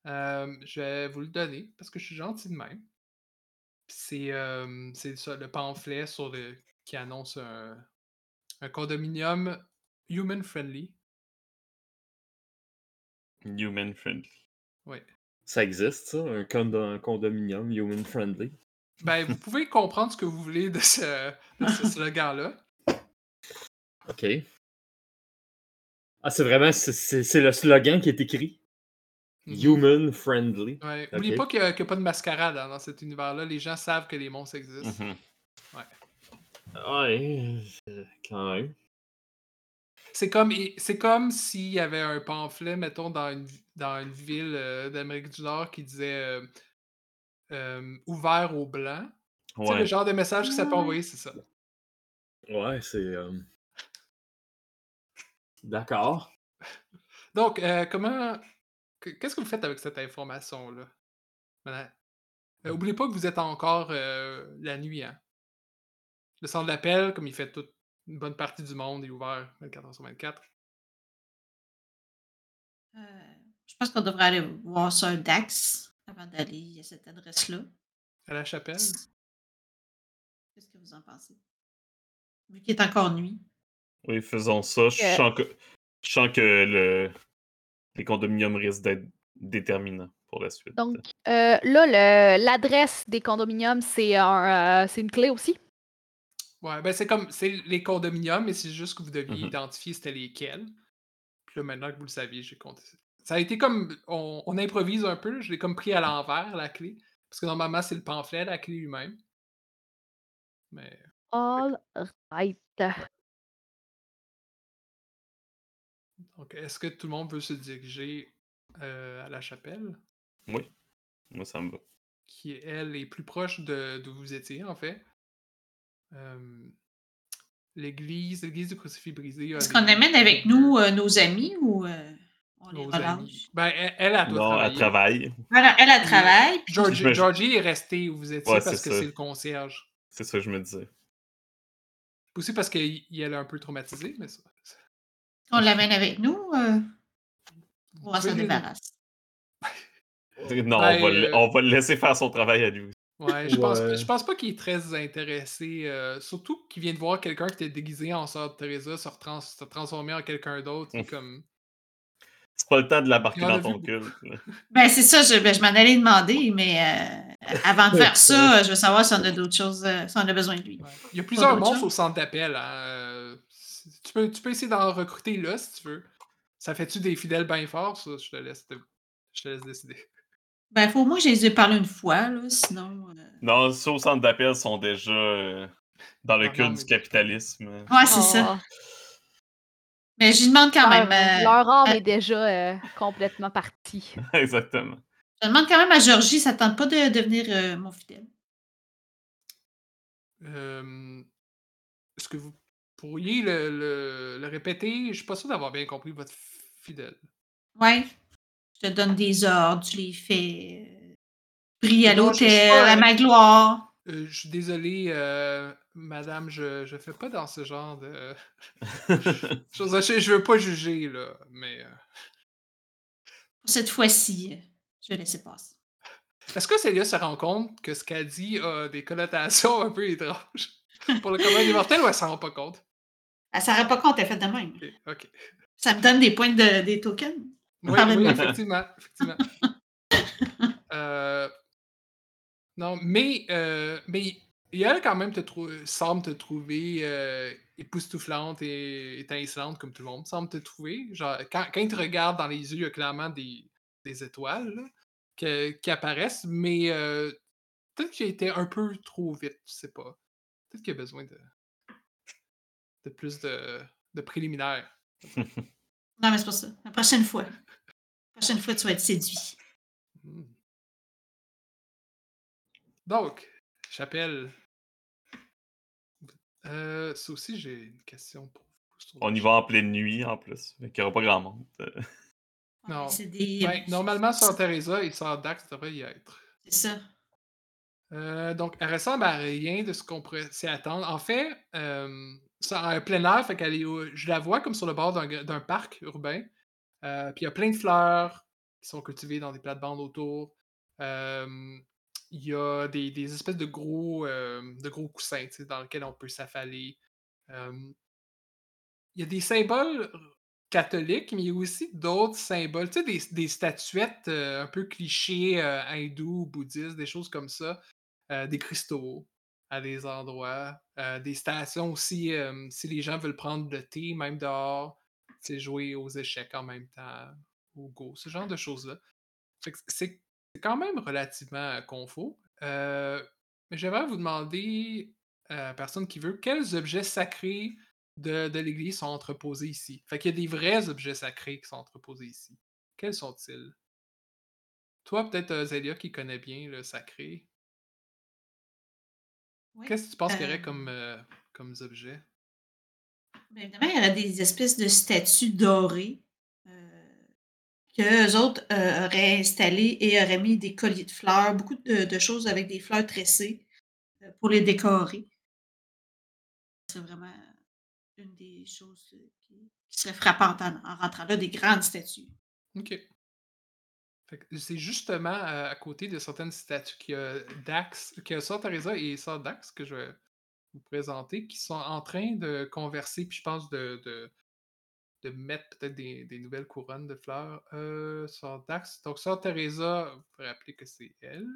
[SPEAKER 1] Euh, je vais vous le donner parce que je suis gentil de même. C'est euh, c'est ça, le pamphlet sur le, qui annonce un, un condominium human friendly.
[SPEAKER 2] Human friendly.
[SPEAKER 1] Oui.
[SPEAKER 3] Ça existe, ça, un, condo- un condominium human friendly?
[SPEAKER 1] Ben, vous pouvez comprendre ce que vous voulez de ce, de ce slogan-là.
[SPEAKER 3] OK. Ah, c'est vraiment, c'est- le slogan qui est écrit.
[SPEAKER 1] Mhm.
[SPEAKER 3] Human friendly.
[SPEAKER 1] Ouais. N'oubliez pas qu'il n'y a, pas de mascarade hein, dans cet univers-là. Les gens savent que les monstres existent.
[SPEAKER 2] Mhm.
[SPEAKER 3] Ouais, euh, quand même.
[SPEAKER 1] c'est comme, c'est comme s'il y avait un pamphlet, mettons, dans une, dans une ville euh, d'Amérique du Nord qui disait euh, euh, ouvert aux Blancs. Tu sais, le
[SPEAKER 2] Ouais.
[SPEAKER 1] genre de message que ça peut
[SPEAKER 5] Ouais.
[SPEAKER 1] envoyer, c'est ça.
[SPEAKER 3] Ouais, c'est. Euh, D'accord.
[SPEAKER 1] Donc, euh, comment. que- Qu'est-ce que vous faites avec cette information-là? Madame? Euh, oubliez pas que vous êtes encore euh, la nuit, hein? Le centre d'appel, comme il fait toute une bonne partie du monde, est ouvert 24 h sur 24.
[SPEAKER 5] Euh, je pense qu'on devrait aller voir ça un DAX avant d'aller à cette adresse-là.
[SPEAKER 1] À la chapelle?
[SPEAKER 5] Qu'est-ce que vous en pensez? Vu qu'il est encore nuit.
[SPEAKER 2] Oui, faisons ça. Je
[SPEAKER 4] Euh.
[SPEAKER 2] sens que, je sens que le, les condominiums risquent d'être déterminants pour la suite.
[SPEAKER 4] Donc, euh, là, le- l'adresse des condominiums, c'est un, euh, c'est une clé aussi?
[SPEAKER 1] Ouais, ben c'est comme. C'est les condominiums, mais c'est juste que vous deviez
[SPEAKER 2] Mhm.
[SPEAKER 1] identifier c'était lesquels. Puis là, maintenant que vous le saviez, j'ai compté ça. Ça a été comme. On, on improvise un peu, je l'ai comme pris à l'envers, la clé. Parce que normalement, c'est le pamphlet, la clé lui-même. Mais.
[SPEAKER 4] All right.
[SPEAKER 1] Donc, est-ce que tout le monde veut se diriger euh, à la chapelle?
[SPEAKER 2] Oui, moi ça me va.
[SPEAKER 1] qui, elle, est plus proche de d'où vous étiez, en fait. Euh, l'église, l'église du crucifix brisé. a
[SPEAKER 5] Est-ce qu'on amène avec nous euh, nos amis ou euh, on les
[SPEAKER 1] nos
[SPEAKER 5] relâche?
[SPEAKER 1] amis. Ben, elle, elle, elle doit
[SPEAKER 2] Non, elle travaille.
[SPEAKER 5] Voilà, elle, elle
[SPEAKER 1] Puis,
[SPEAKER 5] travaille. puis-
[SPEAKER 1] Georgie, est restée où vous étiez
[SPEAKER 2] Ouais,
[SPEAKER 1] parce que
[SPEAKER 2] ça.
[SPEAKER 1] c'est le concierge.
[SPEAKER 2] C'est ça que je me disais.
[SPEAKER 1] Aussi parce qu'elle est un peu traumatisée, mais ça.
[SPEAKER 5] On l'amène avec nous. euh,
[SPEAKER 1] vous
[SPEAKER 5] on va s'en débarrasser.
[SPEAKER 2] Non,
[SPEAKER 1] Ben,
[SPEAKER 2] on, va le,
[SPEAKER 1] euh,
[SPEAKER 2] on va le laisser faire son travail à lui.
[SPEAKER 1] Ouais, je pense,
[SPEAKER 3] Ouais.
[SPEAKER 1] je pense pas qu'il est très intéressé. euh, surtout qu'il vient de voir quelqu'un qui était déguisé en sœur de Teresa se, retrans- se transformer en quelqu'un d'autre.
[SPEAKER 2] Ouf.
[SPEAKER 1] comme.
[SPEAKER 2] C'est pas le temps de l'embarquer dans ton culte. là.
[SPEAKER 5] Ben, c'est ça, je, ben, je m'en allais demander, mais euh, avant de faire ça, je veux savoir si on a d'autres choses, euh, si on a besoin de lui.
[SPEAKER 1] Ouais. Il y a plusieurs monstres au centre d'appel. hein, tu, peux, tu peux essayer d'en recruter là si tu veux. Ça fait-tu des fidèles bien forts? Ça, je te laisse, te- je te laisse décider.
[SPEAKER 5] Ben, il faut au moins que je les ai parlé une fois, là, sinon. euh,
[SPEAKER 2] Non, ceux au centre d'appel sont déjà euh, dans le
[SPEAKER 1] Ah, mais-
[SPEAKER 2] du capitalisme.
[SPEAKER 5] Ouais, c'est ça.
[SPEAKER 4] Oh,
[SPEAKER 5] Mais je lui demande quand
[SPEAKER 4] leur,
[SPEAKER 5] même. euh,
[SPEAKER 4] leur âme
[SPEAKER 5] euh,
[SPEAKER 4] est déjà euh, complètement partie.
[SPEAKER 2] Exactement.
[SPEAKER 5] je demande quand même à Georgie, ça ne tente pas de devenir euh, mon fidèle.
[SPEAKER 1] Euh, Est-ce que vous pourriez le, le- le répéter? Je suis pas sûr d'avoir bien compris votre fidèle.
[SPEAKER 5] Ouais. Je te donne des ordres, tu les fais. euh, Prie à
[SPEAKER 1] je- je
[SPEAKER 5] l'hôtel, à ma gloire.
[SPEAKER 1] Euh, je suis désolé, euh, madame, je, je fais pas dans ce genre de choses. Je, je veux pas juger, là, mais. euh,
[SPEAKER 5] Pour cette fois-ci, je vais laisser passer.
[SPEAKER 1] Est-ce que Célia se rend compte que ce qu'elle dit a des connotations un peu étranges? Pour le commun des mortels ou elle s'en rend pas compte?
[SPEAKER 5] Elle ne s'en rend pas compte, elle fait de même. Ça me donne des points de, des tokens.
[SPEAKER 1] Oui, oui, effectivement. effectivement. Euh, non, mais, euh, mais elle quand même te semble te trouver euh, époustouflante et étincelante comme tout le monde semble te trouver. Genre, quand, quand il te regarde dans les yeux, il y a clairement des, des étoiles là, que- qui apparaissent, mais euh, peut-être qu'il a été un peu trop vite, je sais pas. Peut-être qu'il a besoin de, de plus de, de préliminaires.
[SPEAKER 5] Non, mais c'est pas ça. La prochaine fois. La prochaine fois, tu vas être séduit.
[SPEAKER 1] Hmm. Donc, chapelle. Euh, ça aussi, j'ai une question pour vous.
[SPEAKER 2] On y va en pleine nuit en plus. Qu'il n'y aura pas grand monde. Euh,
[SPEAKER 1] Non.
[SPEAKER 5] Des.
[SPEAKER 1] Ben, normalement, Sœur Teresa et Sœur Dax devraient y être.
[SPEAKER 5] C'est ça.
[SPEAKER 1] Euh, donc, elle ressemble à rien de ce qu'on pourrait s'y attendre. En fait, euh, en plein air, fait qu'elle est je la vois comme sur le bord d'un parc urbain. Euh, puis il y a plein de fleurs qui sont cultivées dans des plates-bandes autour. Il y a des, espèces de gros, de gros coussins dans lesquels on peut s'affaler. Il y a des symboles catholiques, mais il y a aussi d'autres symboles, des, des statuettes euh, un peu clichés euh, hindous, bouddhistes, des choses comme ça. Des cristaux à des endroits, euh, des stations aussi, euh, si les gens veulent prendre le thé, même dehors, sais, jouer aux échecs en même temps, au go, ce genre de choses-là. C'est c'est quand même relativement confort. Euh, mais j'aimerais vous demander, euh, personne qui veut, quels objets sacrés de, de l'église sont entreposés ici? Fait qu'il y a des vrais objets sacrés qui sont entreposés ici. Quels sont-ils? Toi, peut-être euh, Zélia qui connaît bien le sacré.
[SPEAKER 5] Oui.
[SPEAKER 1] Qu'est-ce que tu penses qu'il y aurait
[SPEAKER 5] Euh,
[SPEAKER 1] comme, euh, comme objets?
[SPEAKER 5] Bien évidemment, il y aurait des espèces de statues dorées euh, que eux autres euh, auraient installées et auraient mis des colliers de fleurs, beaucoup de, de choses avec des fleurs tressées euh, pour les décorer. C'est vraiment une des choses qui, qui serait frappante en, en rentrant là, des grandes statues.
[SPEAKER 1] OK. Que c'est justement à côté de certaines statues qu'il y a Dax, a Sœur Teresa et Sœur Dax que je vais vous présenter, qui sont en train de converser, puis je pense de, de, mettre peut-être des, nouvelles couronnes de fleurs. Sœur Dax. Donc, Sœur Teresa, vous pouvez rappeler que c'est elle.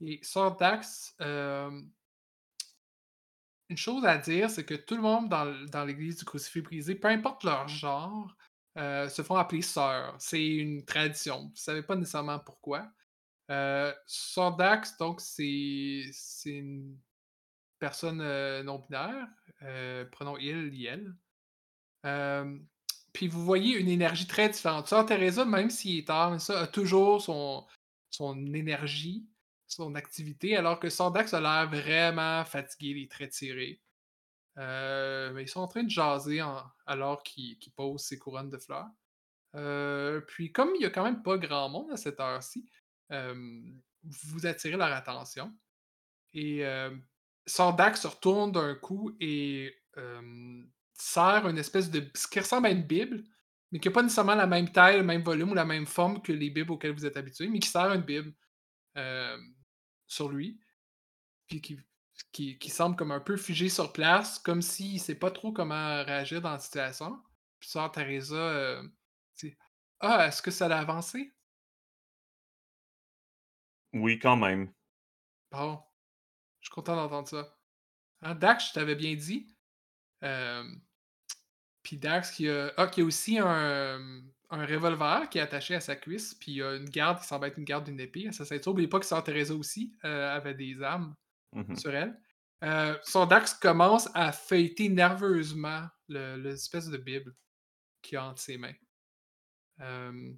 [SPEAKER 1] Et Sœur Dax, une chose à dire, c'est que tout le monde dans, dans l'église du crucifix brisé, peu importe leur genre, euh, se font appeler sœurs. C'est une tradition. Vous ne savez pas nécessairement pourquoi. Euh, Sœur Dax, donc, c'est une personne euh, non-binaire. Euh, prenons il, il. Puis vous voyez une énergie très différente. Sœur Teresa, même s'il est tard, ça, a toujours son, son énergie, son activité, alors que Sœur Dax a l'air vraiment fatigué, les traits tirés. Euh, mais ils sont en train de jaser alors qu'ils posent ces couronnes de fleurs. Euh, puis comme il y a quand même pas grand monde à cette heure-ci, euh, vous attirez leur attention. Et euh, Sordak se retourne d'un coup et sert une espèce de. ce qui ressemble à une Bible, mais qui n'a pas nécessairement la même taille, le même volume ou la même forme que les Bibles auxquelles vous êtes habitués, mais qui sert une Bible sur lui. Puis qui, qui, qui semble comme un peu figé sur place, comme s'il ne sait pas trop comment réagir dans la situation. Puis Sœur Teresa, euh, Ah, est-ce que ça a avancé?
[SPEAKER 2] Oui, quand même.
[SPEAKER 1] Bon, je suis content d'entendre ça. Hein, Dax, je t'avais bien dit. Euh, puis Dax, qui a, ah, qui a aussi un, un revolver qui est attaché à sa cuisse, puis il y a une garde qui semble être une garde d'une épée à sa ceinture. N'oubliez pas que Sœur Teresa aussi euh, avait des armes
[SPEAKER 2] Mhm.
[SPEAKER 1] sur elle. Euh, son Dax commence à feuilleter nerveusement le- l'espèce de Bible qu'il a entre ses mains. Euh,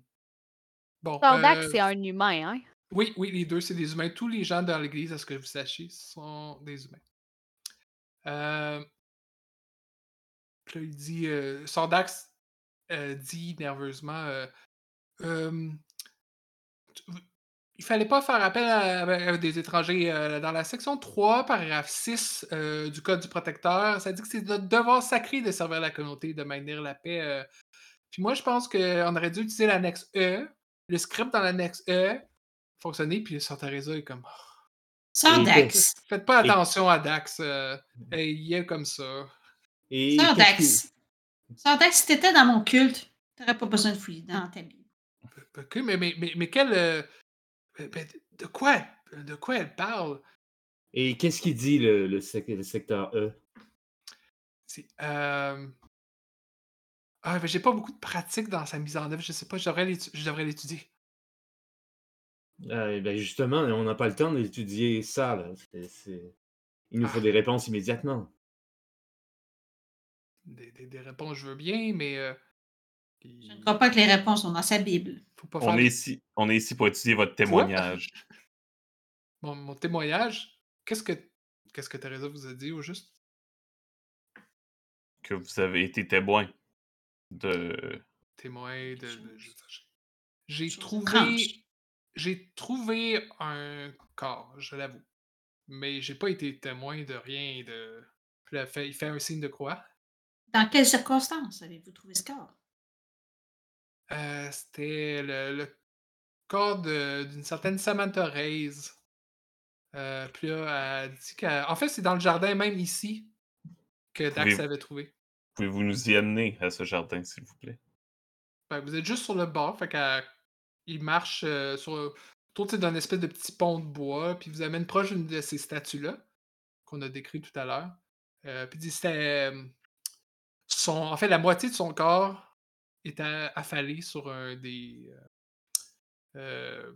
[SPEAKER 1] bon.
[SPEAKER 4] Sordak,
[SPEAKER 1] euh,
[SPEAKER 4] c'est un humain, hein?
[SPEAKER 1] oui, oui, les deux, c'est des humains. Tous les gens dans l'église, à ce que vous sachiez, sont des humains. Euh, puis là, il dit, euh, Sordax euh, dit nerveusement, euh, Euh, il fallait pas faire appel à, à des étrangers. euh, dans la section 3, paragraphe 6 euh, du Code du protecteur, ça dit que c'est notre devoir sacré de servir la communauté, de maintenir la paix. euh. Puis moi, je pense qu'on aurait dû utiliser l'annexe E, le script dans l'annexe E, fonctionner, puis Sœur Teresa est comme...
[SPEAKER 5] Sœur
[SPEAKER 3] Et
[SPEAKER 5] Dax.
[SPEAKER 1] Faites pas
[SPEAKER 3] Et-
[SPEAKER 1] attention à Dax. euh, et il est comme ça.
[SPEAKER 3] Et qu'est-ce
[SPEAKER 5] Dax. Sœur Dax, si t'étais dans mon culte, t'aurais pas besoin de fouiller dans ta Bible.
[SPEAKER 1] Ok, mais, mais, mais, mais quel. Euh, mais- de quoi De quoi elle parle?
[SPEAKER 3] Et qu'est-ce qu'il dit, le, le, sec- le secteur E?
[SPEAKER 1] Euh... Ah, j'ai pas beaucoup de pratique dans sa mise en œuvre. Je sais pas, je devrais l'étudier.
[SPEAKER 3] Eh ben justement, on n'a pas le temps d'étudier ça. Là. Il nous faut
[SPEAKER 1] Ah.
[SPEAKER 3] des réponses immédiatement.
[SPEAKER 1] Des, des- des réponses, je veux bien, mais. euh,
[SPEAKER 5] Je ne
[SPEAKER 1] il
[SPEAKER 5] crois pas que les réponses sont dans sa Bible.
[SPEAKER 1] faut pas
[SPEAKER 2] On est, ici, on est ici pour étudier votre témoignage.
[SPEAKER 1] mon, mon témoignage. Qu'est-ce que. Qu'est-ce que Teresa vous a dit au juste?
[SPEAKER 2] Que vous avez été témoin de.
[SPEAKER 1] Témoin de. J'ai trouvé. J'ai trouvé un corps, je l'avoue. Mais j'ai pas été témoin de rien de. Fait- il fait un signe de croix.
[SPEAKER 5] Dans quelles circonstances avez-vous trouvé ce corps?
[SPEAKER 1] Euh, C'était le, le corps d'une certaine Samantha Reyes. Euh, puis là, elle dit qu'en fait, c'est dans le jardin, même ici, que Dax
[SPEAKER 2] Pouvez-
[SPEAKER 1] avait trouvé.
[SPEAKER 2] Pouvez-vous nous y amener à ce jardin, s'il vous plaît?
[SPEAKER 1] Ben, vous êtes juste sur le bord, fait qu'il marche euh, sur autour d'un espèce de petit pont de bois, puis il vous amène proche d'une de ces statues-là, qu'on a décrit tout à l'heure. Euh, puis il dit c'était. euh, Son, en fait, la moitié de son corps était affalé sur un des. euh,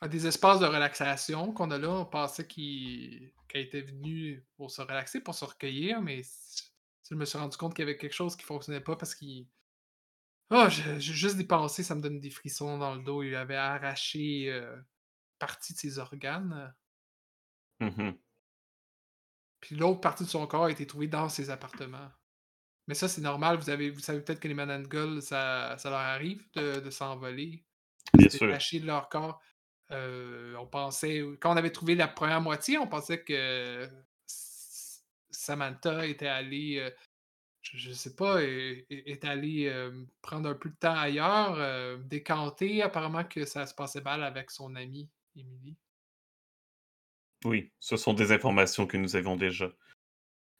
[SPEAKER 1] un des espaces de relaxation qu'on a là. On pensait qu'il était venue pour se relaxer, pour se recueillir, mais je me suis rendu compte qu'il y avait quelque chose qui fonctionnait pas parce qu'il. Oh, j'ai juste dépensé, ça me donne des frissons dans le dos. Il avait arraché euh, partie de ses organes.
[SPEAKER 2] Mhm.
[SPEAKER 1] Puis l'autre partie de son corps a été trouvée dans ses appartements. Mais ça, c'est normal. Vous, avez, vous savez peut-être que les Manangul, ça, ça leur arrive de, de s'envoler,
[SPEAKER 2] Bien
[SPEAKER 1] de
[SPEAKER 2] sûr.
[SPEAKER 1] détacher de leur corps. Euh, on pensait, quand on avait trouvé la première moitié, on pensait que Samantha était allée, euh, je, je sais pas, est, allée euh, prendre un peu de temps ailleurs, décanter. Apparemment que ça se passait mal avec son amie, Emily.
[SPEAKER 2] Oui, ce sont des informations que nous avions déjà.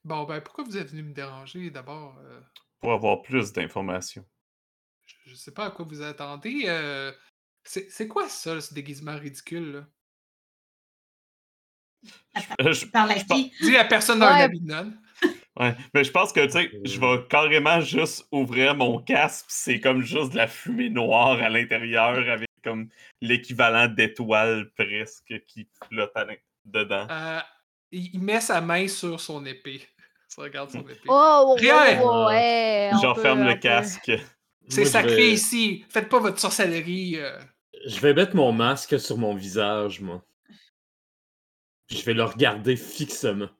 [SPEAKER 1] Bon, ben, pourquoi vous êtes venu me déranger d'abord? euh,
[SPEAKER 2] Pour avoir plus d'informations.
[SPEAKER 1] je, je sais pas à quoi vous attendez. euh, c'est c'est quoi ça, ce déguisement ridicule, là?
[SPEAKER 2] Euh, je-
[SPEAKER 5] Par la qui?
[SPEAKER 1] Dis à personne dans
[SPEAKER 4] Ouais.
[SPEAKER 1] de nonne.
[SPEAKER 2] Ouais, mais je pense que, tu sais, je vais carrément juste ouvrir mon casque, pis c'est comme juste de la fumée noire à l'intérieur avec comme l'équivalent d'étoiles presque qui flotte à l'in- dedans.
[SPEAKER 1] Euh, il, il met sa main sur son épée. Tu regardes son épée.
[SPEAKER 4] Oh,
[SPEAKER 1] Rien!
[SPEAKER 4] oh, ouais, on
[SPEAKER 2] je
[SPEAKER 4] peut-
[SPEAKER 2] referme
[SPEAKER 4] on
[SPEAKER 2] le casque.
[SPEAKER 1] C'est sacré
[SPEAKER 3] vais-
[SPEAKER 1] ici. Faites pas votre sorcellerie. euh.
[SPEAKER 3] Je vais mettre mon masque sur mon visage, moi. Puis Je vais le regarder fixement.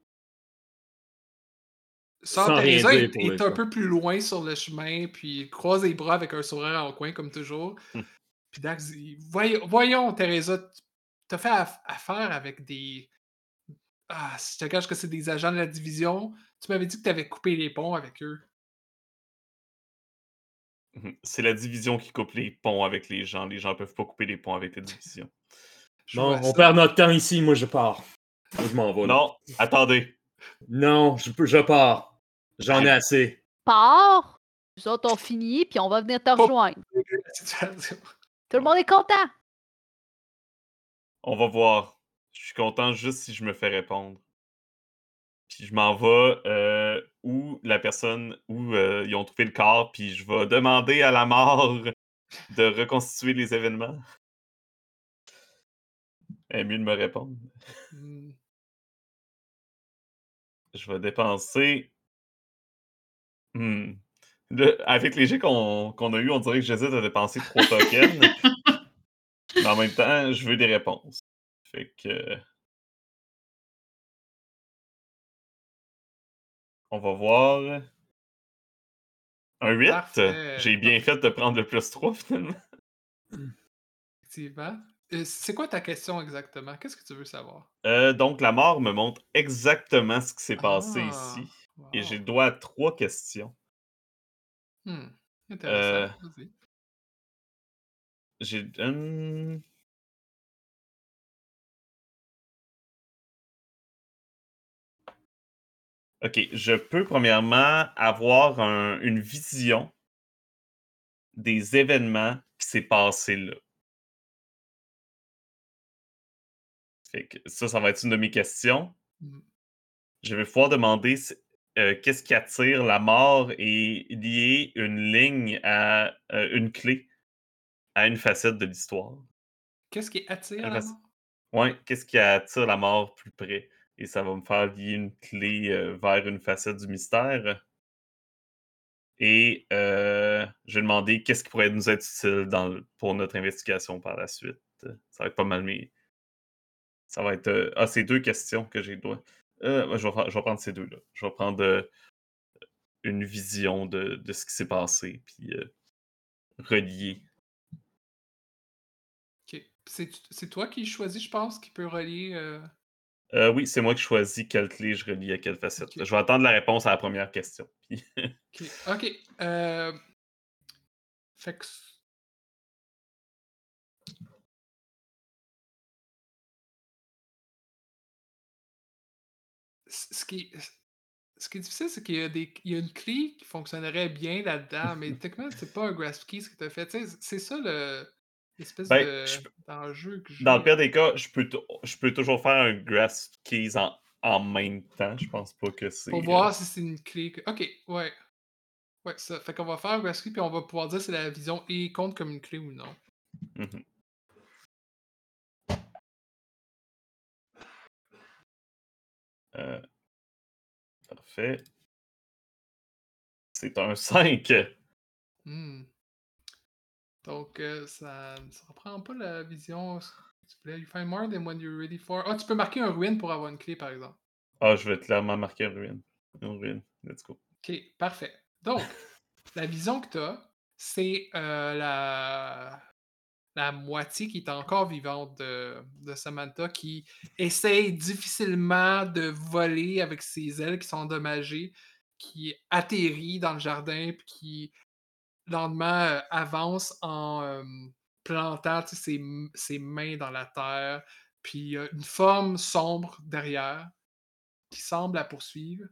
[SPEAKER 3] Sans rien
[SPEAKER 1] Teresa
[SPEAKER 3] dire
[SPEAKER 1] est, un peu plus loin sur le chemin, puis croise les bras avec un sourire en coin, comme toujours.
[SPEAKER 2] Hmm.
[SPEAKER 1] Puis Dax dit Voyons, voyons Teresa, tu- t'as fait aff- affaire avec des. Ah, si je te cache que c'est des agents de la division, tu m'avais dit que t'avais coupé les ponts avec eux.
[SPEAKER 2] Mhm. C'est la division qui coupe les ponts avec les gens. Les gens peuvent pas couper les ponts avec la division.
[SPEAKER 1] Vois
[SPEAKER 3] on
[SPEAKER 1] ça.
[SPEAKER 3] perd notre temps ici, moi je pars. Moi, je m'en vais. là.
[SPEAKER 2] Non, attendez.
[SPEAKER 3] Non, je, je pars. J'en ai assez.
[SPEAKER 4] Pars, nous autres on finit, puis on va venir te rejoindre. Tout le monde est content.
[SPEAKER 2] On va voir. Je suis content juste si je me fais répondre. Puis je m'en vais euh, où la personne, où euh, ils ont trouvé le corps, puis je vais demander à la mort de reconstituer les événements. Elle est mieux de me répondre.
[SPEAKER 1] Hmm.
[SPEAKER 2] Je vais dépenser. Hmm. Le- avec les jets qu'on qu'on a eu, on dirait que j'hésite à dépenser trois tokens. Mais en même temps, je veux des réponses. Fait que. On va voir. Un 8.
[SPEAKER 1] Parfait.
[SPEAKER 2] J'ai bien fait de prendre le plus 3 finalement.
[SPEAKER 1] Effectivement. Euh, C'est quoi ta question exactement? Qu'est-ce que tu veux savoir?
[SPEAKER 2] Euh, donc, la mort me montre exactement ce qui s'est passé
[SPEAKER 1] Ah,
[SPEAKER 2] ici. Et j'ai le droit à trois questions.
[SPEAKER 1] Hmm, Intéressant.
[SPEAKER 2] Euh,
[SPEAKER 1] Vas-y.
[SPEAKER 2] J'ai. hum, Ok, je peux premièrement avoir un- une vision des événements qui s'est passé là. Fait que ça, ça va être une de mes questions.
[SPEAKER 1] Hmm.
[SPEAKER 2] Je vais pouvoir demander euh, qu'est-ce qui attire la mort et lier une ligne à euh, une clé à une facette de l'histoire.
[SPEAKER 1] Qu'est-ce qui attire la mort?
[SPEAKER 2] Ouais, qu'est-ce qui attire la mort plus près? Et ça va me faire lier une clé euh, vers une facette du mystère. Et euh, je vais demander qu'est-ce qui pourrait nous être utile pour notre investigation par la suite. Ça va être pas mal, mais ça va être. euh, ah, c'est deux questions que j'ai droit. Euh, je, vais, prendre ces deux-là. Je vais prendre une vision de, de ce qui s'est passé, puis relier.
[SPEAKER 1] Ok. C'est c'est toi qui choisis, je pense, qui peut relier. Euh,
[SPEAKER 2] oui, c'est moi qui choisis quelle clé je relie à quelle facette. Je vais attendre la réponse à la première question.
[SPEAKER 1] Ok. Ok. euh, Fait que. Ce qui, est- ce qui est difficile, c'est qu'il y, a des- il y a une clé qui fonctionnerait bien là-dedans, mais techniquement, c'est pas un grasp key ce que tu as fait. C'est ça le- l'espèce
[SPEAKER 2] Ben,
[SPEAKER 1] de-
[SPEAKER 2] je peux-
[SPEAKER 1] d'enjeu que j'ai.
[SPEAKER 2] Dans le pire des cas, je peux, tou- je peux toujours faire un grasp keys en, en même temps. Je pense pas que c'est.
[SPEAKER 1] Pour
[SPEAKER 2] euh,
[SPEAKER 1] voir si c'est une clé. que- Ok, ouais. Ouais, ça. Fait qu'on va faire un grasp key, puis on va pouvoir dire si la vision est compte comme une clé ou non.
[SPEAKER 2] mhm. Euh, Parfait. C'est un 5.
[SPEAKER 1] Hmm. Donc, euh, ça ne reprend pas la vision. plaît. You find more than when you're ready for. Ah, tu peux marquer un ruine pour avoir une clé, par exemple.
[SPEAKER 2] Ah, je vais clairement marquer une ruine. Une ruine. Let's go.
[SPEAKER 1] Ok, parfait. Donc, la vision que tu as, c'est euh, la... la moitié qui est encore vivante de, de Samantha qui essaye difficilement de voler avec ses ailes qui sont endommagées, qui atterrit dans le jardin, puis qui lentement euh, avance en plantant ses, mains dans la terre, puis il une forme sombre derrière qui semble la poursuivre.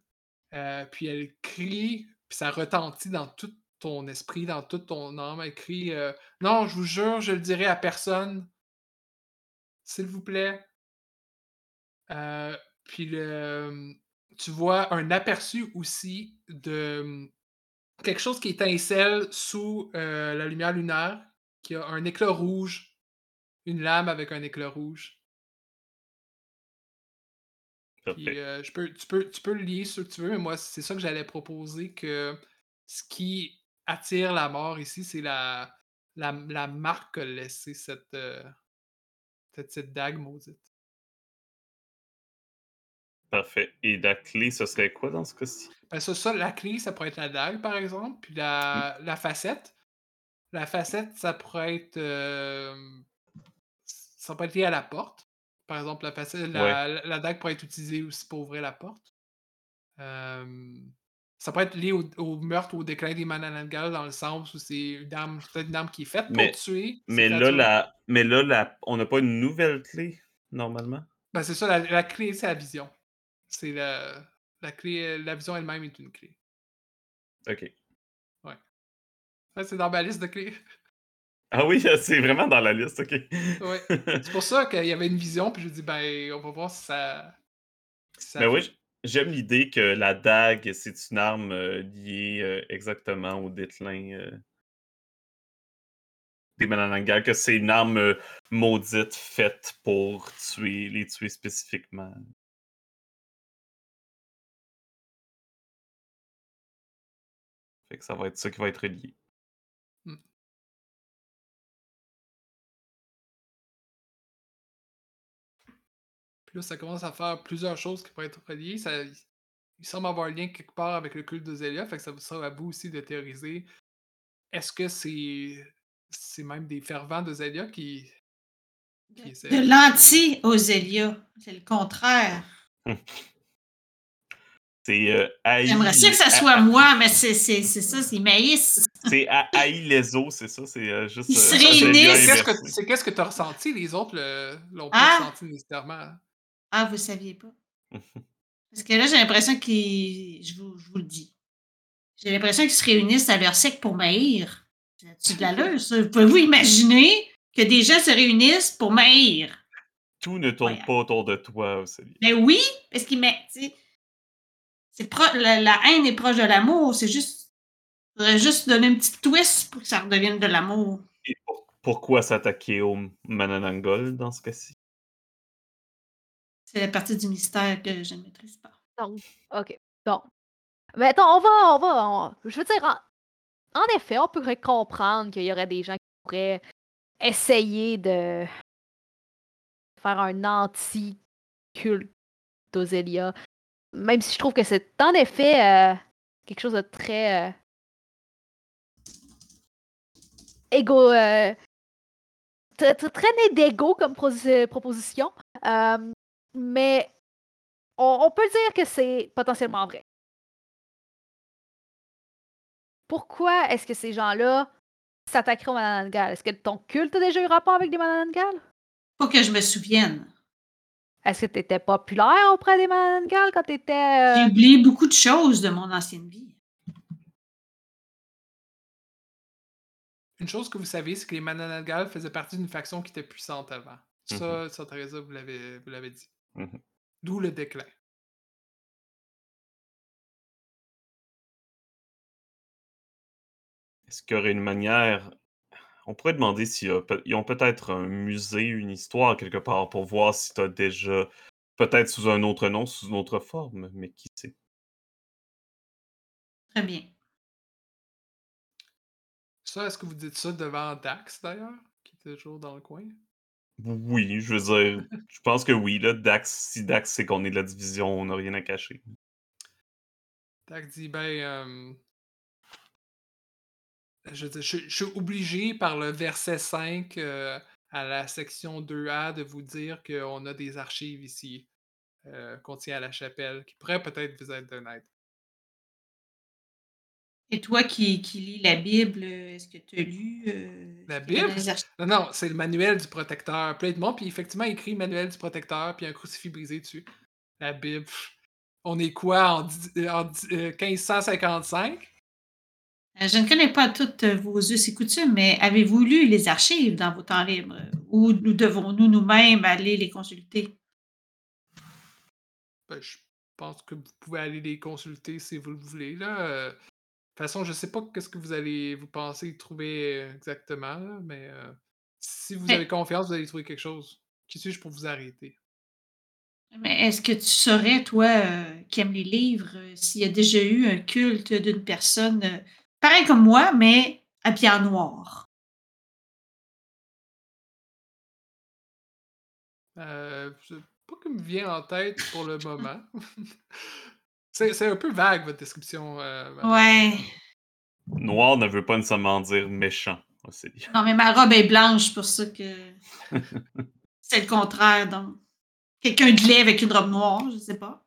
[SPEAKER 1] Euh, puis elle crie, puis ça retentit dans tout ton esprit, dans toute ton âme. Elle crie euh, Non, je vous jure, je le dirai à personne. S'il vous plaît. Puis le, tu vois un aperçu aussi de quelque chose qui étincelle sous euh, la lumière lunaire, qui a un éclat rouge, une lame avec un éclat rouge. Puis, euh, je peux, tu, peux, tu peux le lier ce que tu veux, mais moi, c'est ça que j'allais proposer, que ce qui attire la mort ici, c'est la, la, la marque qu'a laissée cette, euh, cette petite dague maudite.
[SPEAKER 2] Parfait. Et la clé, ce serait quoi dans ce cas-ci?
[SPEAKER 1] Ben, ça, ça, la clé, ça pourrait être la dague, par exemple, puis la, la facette. La facette, ça pourrait être... euh, ça pourrait être lié à la porte. Par exemple, la, facette, la, la- la dague pourrait être utilisée aussi pour ouvrir la porte. Euh, ça pourrait être lié au, au meurtre ou au déclin des Mananangal dans le sens où c'est une arme, peut-être une arme qui est faite pour
[SPEAKER 2] Mais-
[SPEAKER 1] tuer.
[SPEAKER 2] Mais là, la... mais là la... on n'a pas une nouvelle clé, normalement?
[SPEAKER 1] Ben, c'est ça, la, la clé, c'est la vision. C'est la, la clé, la vision elle-même est une clé.
[SPEAKER 2] OK.
[SPEAKER 1] Ouais, c'est dans ma liste de clés.
[SPEAKER 2] Ah oui, c'est vraiment dans la liste, OK.
[SPEAKER 1] Ouais. C'est pour ça qu'il y avait une vision, puis je dis, ben, on va voir si ça. si ça
[SPEAKER 2] Mais oui, j'aime l'idée que la dague, c'est une arme euh, liée euh, exactement au déclin euh, que c'est une arme euh, maudite faite pour tuer, les tuer spécifiquement. Fait que ça va être ça qui va être lié.
[SPEAKER 1] Puis là, ça commence à faire plusieurs choses qui pourraient être reliées. Ça, il semble avoir un lien quelque part avec le culte de Zélia, fait que ça sera à vous aussi de théoriser. Est-ce que c'est c'est même des fervents de Zélia qui, qui essaient-
[SPEAKER 5] De l'anti-Osélia. C'est le contraire.
[SPEAKER 2] C'est euh,
[SPEAKER 5] J'aimerais ça que ça soit moi, mais c'est c'est- c'est ça, c'est Maïs.
[SPEAKER 2] C'est les os, c'est ça? C'est euh, juste.
[SPEAKER 5] Ils se réunissent.
[SPEAKER 1] C'est qu'est-ce que
[SPEAKER 2] inversé.
[SPEAKER 1] c'est qu'est-ce que tu as ressenti, les autres le- l'ont pas
[SPEAKER 5] Ah!
[SPEAKER 1] ressenti nécessairement?
[SPEAKER 5] Ah, vous saviez pas. Parce que là, j'ai l'impression qu'ils. Je vous, je vous le dis. J'ai l'impression qu'ils se réunissent à leur sec pour maïr. C'est de l'allure, ça? Pouvez-vous imaginer que des gens se réunissent pour maïr?
[SPEAKER 2] Tout ne tourne pas autour de toi, Océlie.
[SPEAKER 5] Mais oui, parce qu'ils mettent. tu sais, C'est pro- la, la haine est proche de l'amour. C'est juste. faudrait juste donner un petit twist pour que ça redevienne de l'amour.
[SPEAKER 2] Et pour- pourquoi s'attaquer au Mananangol dans ce cas-ci?
[SPEAKER 5] C'est la partie du mystère que je ne maîtrise pas.
[SPEAKER 4] Donc, OK. Donc, mettons, on va, on va, on- je veux dire, en, en effet, on pourrait comprendre qu'il y aurait des gens qui pourraient essayer de faire un anti-culte d'Osélia, même si je trouve que c'est en effet euh, quelque chose de très euh, égo, euh, très, très, né d'égo comme proposition, Euh, mais on, peut dire que c'est potentiellement vrai. Pourquoi est-ce que ces gens-là s'attaqueraient aux Mananangal? Est-ce que ton culte a déjà eu rapport avec des Mananangal?
[SPEAKER 5] Pas que je me souvienne.
[SPEAKER 4] Est-ce que tu étais populaire auprès des Mananangal quand tu étais.
[SPEAKER 5] J'ai oublié beaucoup de choses de mon ancienne vie.
[SPEAKER 1] Une chose que vous savez, c'est que les Mananangal faisaient partie d'une faction qui était puissante avant. Ça, Teresa, vous l'avez vous l'avez dit.
[SPEAKER 2] Mhm.
[SPEAKER 1] D'où le déclin.
[SPEAKER 2] Est-ce qu'il y aurait une manière. On pourrait demander s'ils ont peut-être un musée, une histoire quelque part pour voir si tu as déjà. Peut-être sous un autre nom, sous une autre forme, mais qui sait?
[SPEAKER 5] Très bien.
[SPEAKER 1] Ça, est-ce que vous dites ça devant Dax, d'ailleurs, qui est toujours dans le coin?
[SPEAKER 2] Oui, je veux dire, je pense que oui, là, Dax, si Dax sait qu'on est de la division, on n'a rien à cacher.
[SPEAKER 1] Dax dit, ben, euh, je, dire, je- je suis obligé par le verset 5 euh, à la section 2A de vous dire qu'on a des archives ici euh, qu'on tient à la chapelle qui pourraient peut-être vous être d'un aide.
[SPEAKER 5] Et toi qui, qui lis la Bible, est-ce que tu as lu. euh,
[SPEAKER 1] La Bible? Non, non, c'est le manuel du protecteur. Plein de monde, puis effectivement, il écrit manuel du protecteur, puis un crucifix brisé dessus. La Bible. pff, On est quoi en, dix- euh, en dix- euh, 1555?
[SPEAKER 5] Euh, Je ne connais pas toutes euh, vos us et coutumes, mais avez-vous lu les archives dans vos temps libres? Ou nous devons-nous nous-mêmes aller les consulter?
[SPEAKER 1] Ben, je pense que vous pouvez aller les consulter si vous le voulez. Là. Euh, De toute façon, je sais pas qu'est-ce que vous allez vous penser trouver euh, exactement, là, mais euh, si vous
[SPEAKER 5] Mais-
[SPEAKER 1] avez confiance, vous allez trouver quelque chose. Qui suis-je pour vous arrêter?
[SPEAKER 5] Mais est-ce que tu saurais, toi, euh, qui aime les livres, euh, s'il y a déjà eu un culte d'une personne euh, pareil comme moi, mais habillée en noir?
[SPEAKER 1] Euh, pas qui me vient en tête pour le moment. c'est c'est un peu vague, votre description. euh.
[SPEAKER 5] Ouais.
[SPEAKER 2] Noir ne veut pas nécessairement dire méchant.
[SPEAKER 5] Non, mais ma robe est blanche, pour ça que c'est le contraire. Donc, quelqu'un de lait avec une robe noire, je sais pas.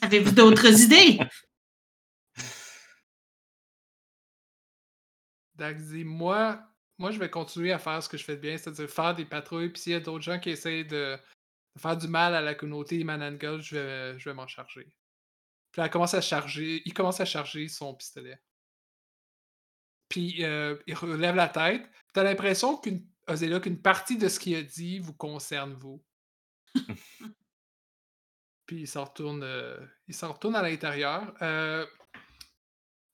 [SPEAKER 5] Avez-vous d'autres idées?
[SPEAKER 1] Dax dit moi, moi, je vais continuer à faire ce que je fais de bien, c'est-à-dire faire des patrouilles. Puis s'il y a d'autres gens qui essayent de, de faire du mal à la communauté Manangal, je vais, je vais m'en charger. Puis elle commence à charger, il commence à charger son pistolet. Puis euh, il relève la tête. T'as l'impression qu'une qu'une partie de ce qu'il a dit vous concerne vous. Puis il s'en retourne, euh, il s'en retourne à l'intérieur. Euh,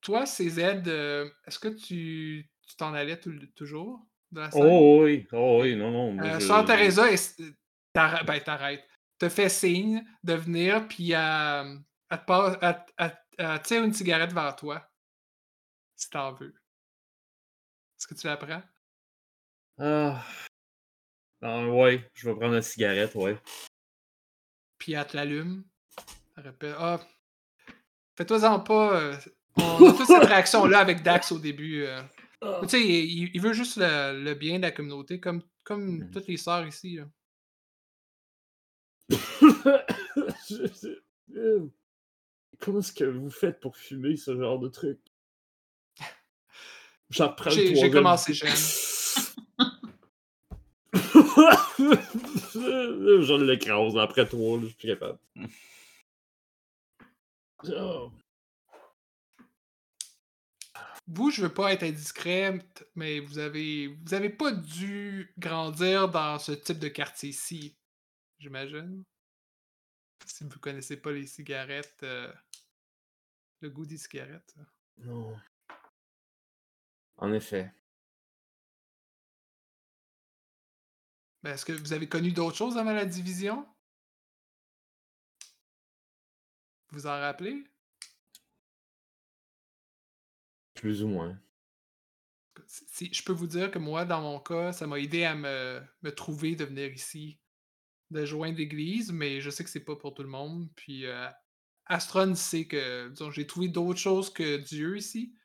[SPEAKER 1] toi, CZ, euh, est-ce que tu t'en allais toujours de la?
[SPEAKER 3] Oh oui, oh oui, non, non.
[SPEAKER 1] Euh,
[SPEAKER 3] je-
[SPEAKER 1] Sœur Teresa, t'arr- ben, t'arrêtes. Te fait signe de venir, puis elle, elle te passe- elle- elle- tire une cigarette vers toi. Si t'en veux. Est-ce que tu la prends?
[SPEAKER 3] Ah. Ah, ouais, je vais prendre la cigarette, ouais.
[SPEAKER 1] Puis elle te l'allume. Ah, fais-toi-en pas. On a toute cette réaction-là avec Dax au début. euh. Tu sais, il, il veut juste le, le bien de la communauté, comme, comme
[SPEAKER 3] Mhm.
[SPEAKER 1] toutes les sœurs ici. là.
[SPEAKER 3] Comment est-ce que vous faites pour fumer ce genre de truc? Le
[SPEAKER 1] J'ai j'ai commencé jeune.
[SPEAKER 3] je l'écrase après trois, là, je suis capable. Oh.
[SPEAKER 1] Vous, je veux pas être indiscret, mais vous avez vous avez pas dû grandir dans ce type de quartier-ci, j'imagine. Si vous connaissez pas les cigarettes, euh, le goût des cigarettes.
[SPEAKER 3] Non. En effet.
[SPEAKER 1] Ben, Est-ce que vous avez connu d'autres choses avant la division? Vous en rappelez?
[SPEAKER 3] Plus ou moins.
[SPEAKER 1] Si- je peux vous dire que moi, dans mon cas, ça m'a aidé à me, me trouver de venir ici, de joindre l'église, mais je sais que c'est pas pour tout le monde. Puis euh, Astron sait que j'ai trouvé d'autres choses que Dieu ici,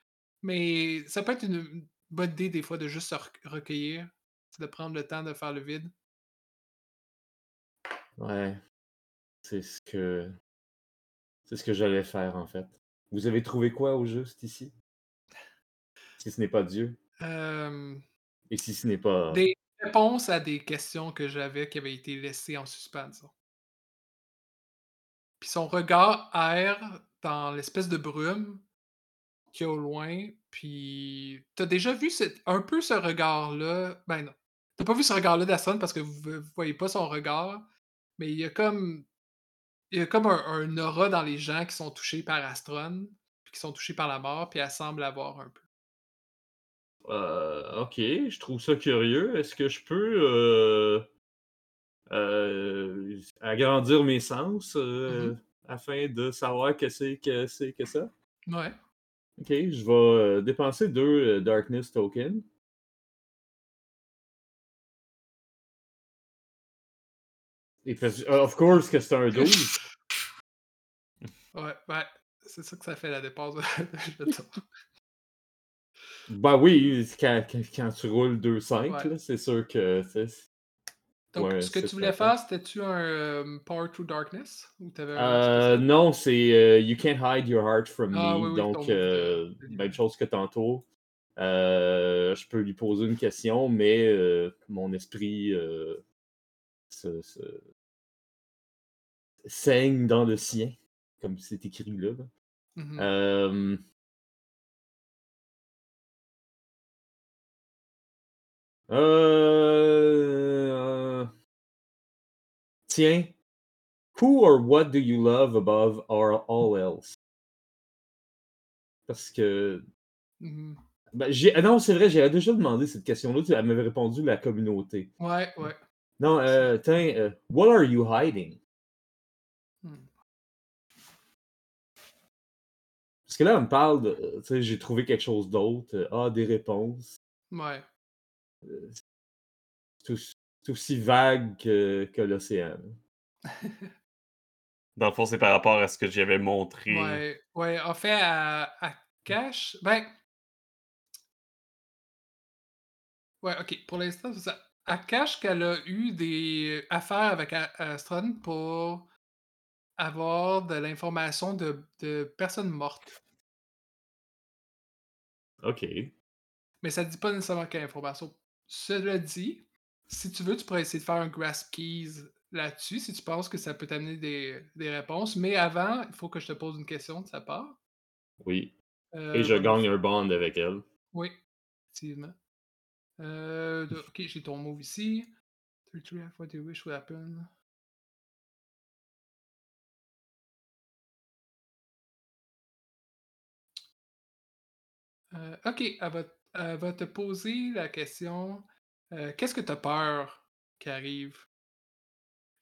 [SPEAKER 1] mais ça peut être une, bonne idée des fois de juste se rec- recueillir, de prendre le temps de faire le vide.
[SPEAKER 3] Ouais. C'est ce que. C'est ce que j'allais faire, en fait. Vous avez trouvé quoi au juste ici? Si ce n'est pas Dieu.
[SPEAKER 1] Euh,
[SPEAKER 3] Et si ce n'est pas.
[SPEAKER 1] des réponses à des questions que j'avais qui avaient été laissées en suspens. disons. Puis son regard erre dans l'espèce de brume qu'il y a au loin. Puis t'as déjà vu cette- un peu ce regard-là. Ben non. T'as pas vu ce regard-là d'Astron parce que vous, vous voyez pas son regard. Mais il y a comme. Il y a comme un, un aura dans les gens qui sont touchés par Astron. Puis qui sont touchés par la mort. Puis elle semble avoir un peu.
[SPEAKER 3] Euh, ok, je trouve ça curieux. Est-ce que je peux euh, euh, agrandir mes sens
[SPEAKER 1] Mhm.
[SPEAKER 3] afin de savoir que c'est que c'est que ça?
[SPEAKER 1] Ouais.
[SPEAKER 3] Ok, je vais dépenser deux Darkness tokens. Et of course que c'est un 12.
[SPEAKER 1] Ouais, ouais. C'est ça que ça fait la dépense de.
[SPEAKER 3] Ben oui, quand, tu roules 2-5,
[SPEAKER 1] Ouais.
[SPEAKER 3] là, c'est sûr que. c'est-
[SPEAKER 1] Donc,
[SPEAKER 3] Ouais,
[SPEAKER 1] ce que tu voulais faire, c'était-tu un euh, Power Through Darkness? Ou un
[SPEAKER 3] Euh, non, c'est euh, You Can't Hide Your Heart from
[SPEAKER 1] Ah
[SPEAKER 3] Me.
[SPEAKER 1] oui, oui, ton
[SPEAKER 3] donc, même chose que tantôt. Je peux lui poser une question, mais mon esprit se, se- saigne dans le sien, comme c'est écrit là.
[SPEAKER 1] Mhm.
[SPEAKER 3] Euh, euh, Tiens, who or what do you love above all else? Parce que.
[SPEAKER 1] Mhm.
[SPEAKER 3] Ben, ah non, c'est vrai, j'avais déjà demandé cette question-là. tu- Elle m'avait répondu la communauté.
[SPEAKER 1] Ouais, ouais.
[SPEAKER 3] Non, euh, tiens, euh, what are you hiding?
[SPEAKER 1] Hmm.
[SPEAKER 3] Parce que là, on me parle de. Tu sais, j'ai trouvé quelque chose d'autre. ah, des réponses.
[SPEAKER 1] Ouais.
[SPEAKER 3] Euh, c'est aussi, vague que, que l'océan.
[SPEAKER 2] Dans le fond, c'est par rapport à ce que j'avais montré.
[SPEAKER 1] Ouais, ouais. En fait, à, à Cash, ben. Ouais, ok. Pour l'instant, c'est ça. À Cash qu'elle a eu des affaires avec Astron pour avoir de l'information de, de personnes mortes.
[SPEAKER 3] Ok.
[SPEAKER 1] Mais ça dit pas nécessairement quelle information. Cela dit, si tu veux, tu pourrais essayer de faire un grasp keys là-dessus, si tu penses que ça peut t'amener des, des réponses. Mais avant, il faut que je te pose une question de sa part.
[SPEAKER 3] Oui.
[SPEAKER 1] Euh,
[SPEAKER 3] Et je
[SPEAKER 1] nous
[SPEAKER 3] gagne un bond avec elle.
[SPEAKER 1] Oui, effectivement. Euh, ok, j'ai ton move ici. 33 half what you wish would happen. Euh, ok, elle va, elle va te poser la question euh, qu'est-ce que tu as peur qui arrive?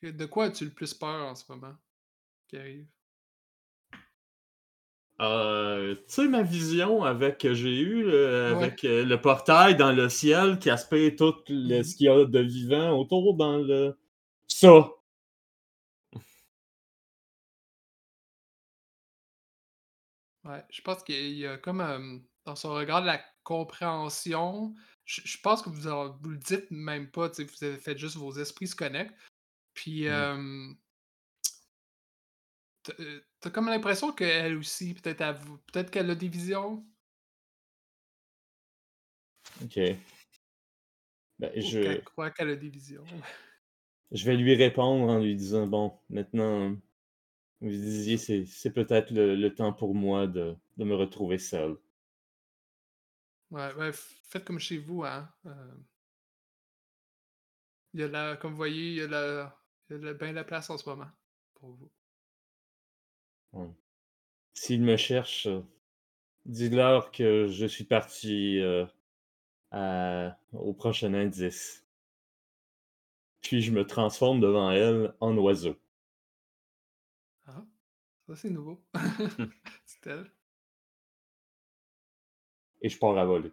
[SPEAKER 1] De quoi as-tu le plus peur en ce moment qui arrive?
[SPEAKER 3] Euh, tu sais, ma vision avec que j'ai eue, euh,
[SPEAKER 1] Ouais.
[SPEAKER 3] avec euh, le portail dans le ciel qui aspire tout le-
[SPEAKER 1] Mhm.
[SPEAKER 3] ce qu'il y a de vivant autour dans le. Ça!
[SPEAKER 1] Ouais, je pense qu'il y a comme euh, dans son regard de la compréhension. Je, je pense que vous, en- vous le dites même pas, vous avez fait juste vos esprits se connectent. Puis,
[SPEAKER 3] Mm.
[SPEAKER 1] euh, t'as comme l'impression qu'elle aussi, peut-être elle vous- peut-être qu'elle a des visions?
[SPEAKER 3] Ok. Ben, je,
[SPEAKER 1] qu'elle croit qu'elle a des visions.
[SPEAKER 3] je vais lui répondre en lui disant Bon, maintenant, vous disiez, c'est, c'est peut-être le, le temps pour moi de, de me retrouver seul.
[SPEAKER 1] Ouais, ouais, faites comme chez vous, hein. euh, Il y a la, comme vous voyez, il y a, la, il y a la- bien la place en ce moment pour vous.
[SPEAKER 3] Ouais. S'il me cherche, euh, dis-leur que je suis parti euh, à- au prochain indice. Puis je me transforme devant elle en oiseau.
[SPEAKER 1] Ah, ça c'est nouveau. c'est elle.
[SPEAKER 3] Et je pars à voler.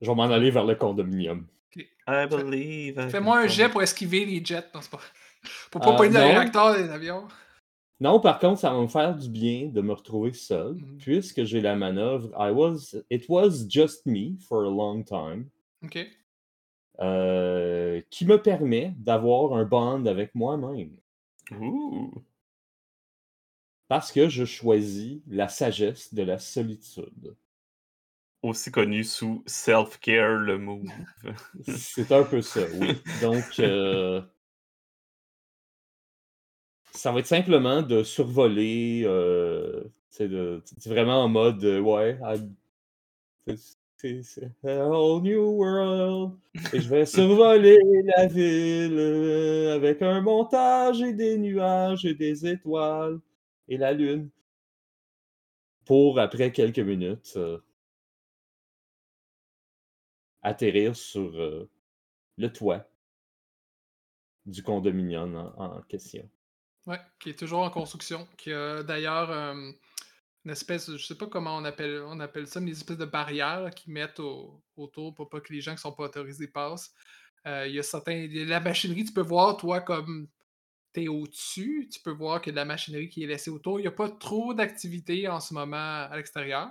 [SPEAKER 3] Je vais m'en aller vers le condominium.
[SPEAKER 2] I believe.
[SPEAKER 1] Fais-moi un jet pour esquiver les jets. Non, c'est pas... Pour pas
[SPEAKER 3] Euh,
[SPEAKER 1] pogner dans les réacteurs des avions.
[SPEAKER 3] Non, par contre, ça va me faire du bien de me retrouver seul,
[SPEAKER 1] Mhm.
[SPEAKER 3] puisque j'ai la manœuvre. I was, it was just me for a long time,
[SPEAKER 1] Ok.
[SPEAKER 3] euh, qui me permet d'avoir un bond avec moi-même.
[SPEAKER 2] Ouh.
[SPEAKER 3] Parce que je choisis la sagesse de la solitude.
[SPEAKER 2] Aussi connu sous self-care, le move.
[SPEAKER 3] C'est un peu ça, oui. Donc, euh, ça va être simplement de survoler, euh, de- vraiment en mode, euh, ouais, c'est a whole new world. Et je vais survoler la ville euh, avec un montage et des nuages et des étoiles et la lune. Pour, après quelques minutes, euh, atterrir sur euh, le toit du condominium en, question.
[SPEAKER 1] Ouais, qui est toujours en construction. Qui a d'ailleurs euh, une espèce, je sais pas comment on appelle, on appelle ça, mais des espèces de barrières qu'ils mettent au- autour pour pas que les gens qui sont pas autorisés passent. Il y a certains. La machinerie, tu peux voir, toi, comme es au-dessus, tu peux voir qu'il y a de la machinerie qui est laissée autour. Il n'y a pas trop d'activité en ce moment à l'extérieur.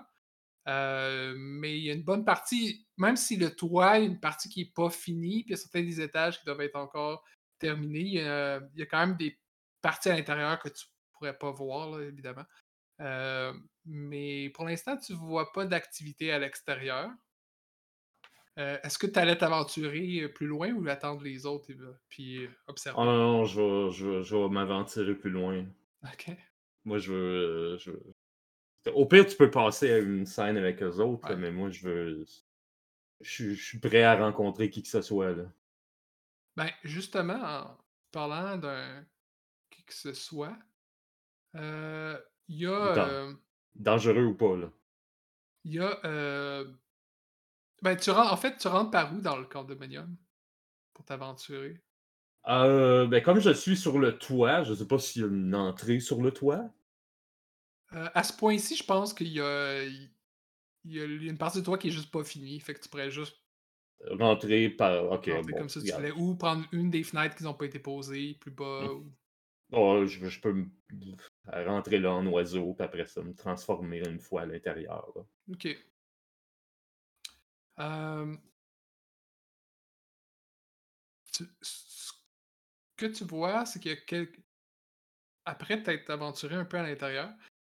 [SPEAKER 1] Euh, mais il y a une bonne partie, même si le toit, il une partie qui n'est pas finie, puis il y a certains des étages qui doivent être encore terminés, il y a, quand même des parties à l'intérieur que tu pourrais pas voir, évidemment. Euh, mais pour l'instant, tu ne vois pas d'activité à l'extérieur. Euh, Est-ce que tu allais t'aventurer euh, plus loin ou attendre les autres et euh, puis euh, observer?
[SPEAKER 3] Oh non, non, je vais, je vais- je vais m'aventurer plus loin.
[SPEAKER 1] Ok.
[SPEAKER 3] Moi, je veux, je veux- Au pire, tu peux passer à une scène avec eux autres,
[SPEAKER 1] Ouais.
[SPEAKER 3] mais moi, je veux. Je, suis- je suis prêt à rencontrer qui que ce soit. Là.
[SPEAKER 1] Ben, justement, en parlant d'un qui que ce soit, euh, il y a. Euh,
[SPEAKER 3] Dangereux ou pas, là.
[SPEAKER 1] Il y a. Ben, tu rentres, en fait, tu rentres par où dans le condominium pour t'aventurer?
[SPEAKER 3] Euh, ben, comme je suis sur le toit, je sais pas s'il y a une entrée sur le toit.
[SPEAKER 1] Euh, à ce point-ci, je pense qu'il y a, il y a une partie de toi qui est juste pas finie. Fait que tu pourrais juste
[SPEAKER 3] Rentrer par. Ok,
[SPEAKER 1] rentrer
[SPEAKER 3] bon,
[SPEAKER 1] comme ça tu voulais. Ou prendre une des fenêtres qui n'ont pas été posées plus bas.
[SPEAKER 3] Mm.
[SPEAKER 1] ou-
[SPEAKER 3] Oh, je, je peux me- rentrer là en oiseau, puis après ça, me transformer une fois à l'intérieur. là.
[SPEAKER 1] Ok. Ce que tu vois, c'est qu'il y a quelques. Après t'être aventuré un peu à l'intérieur,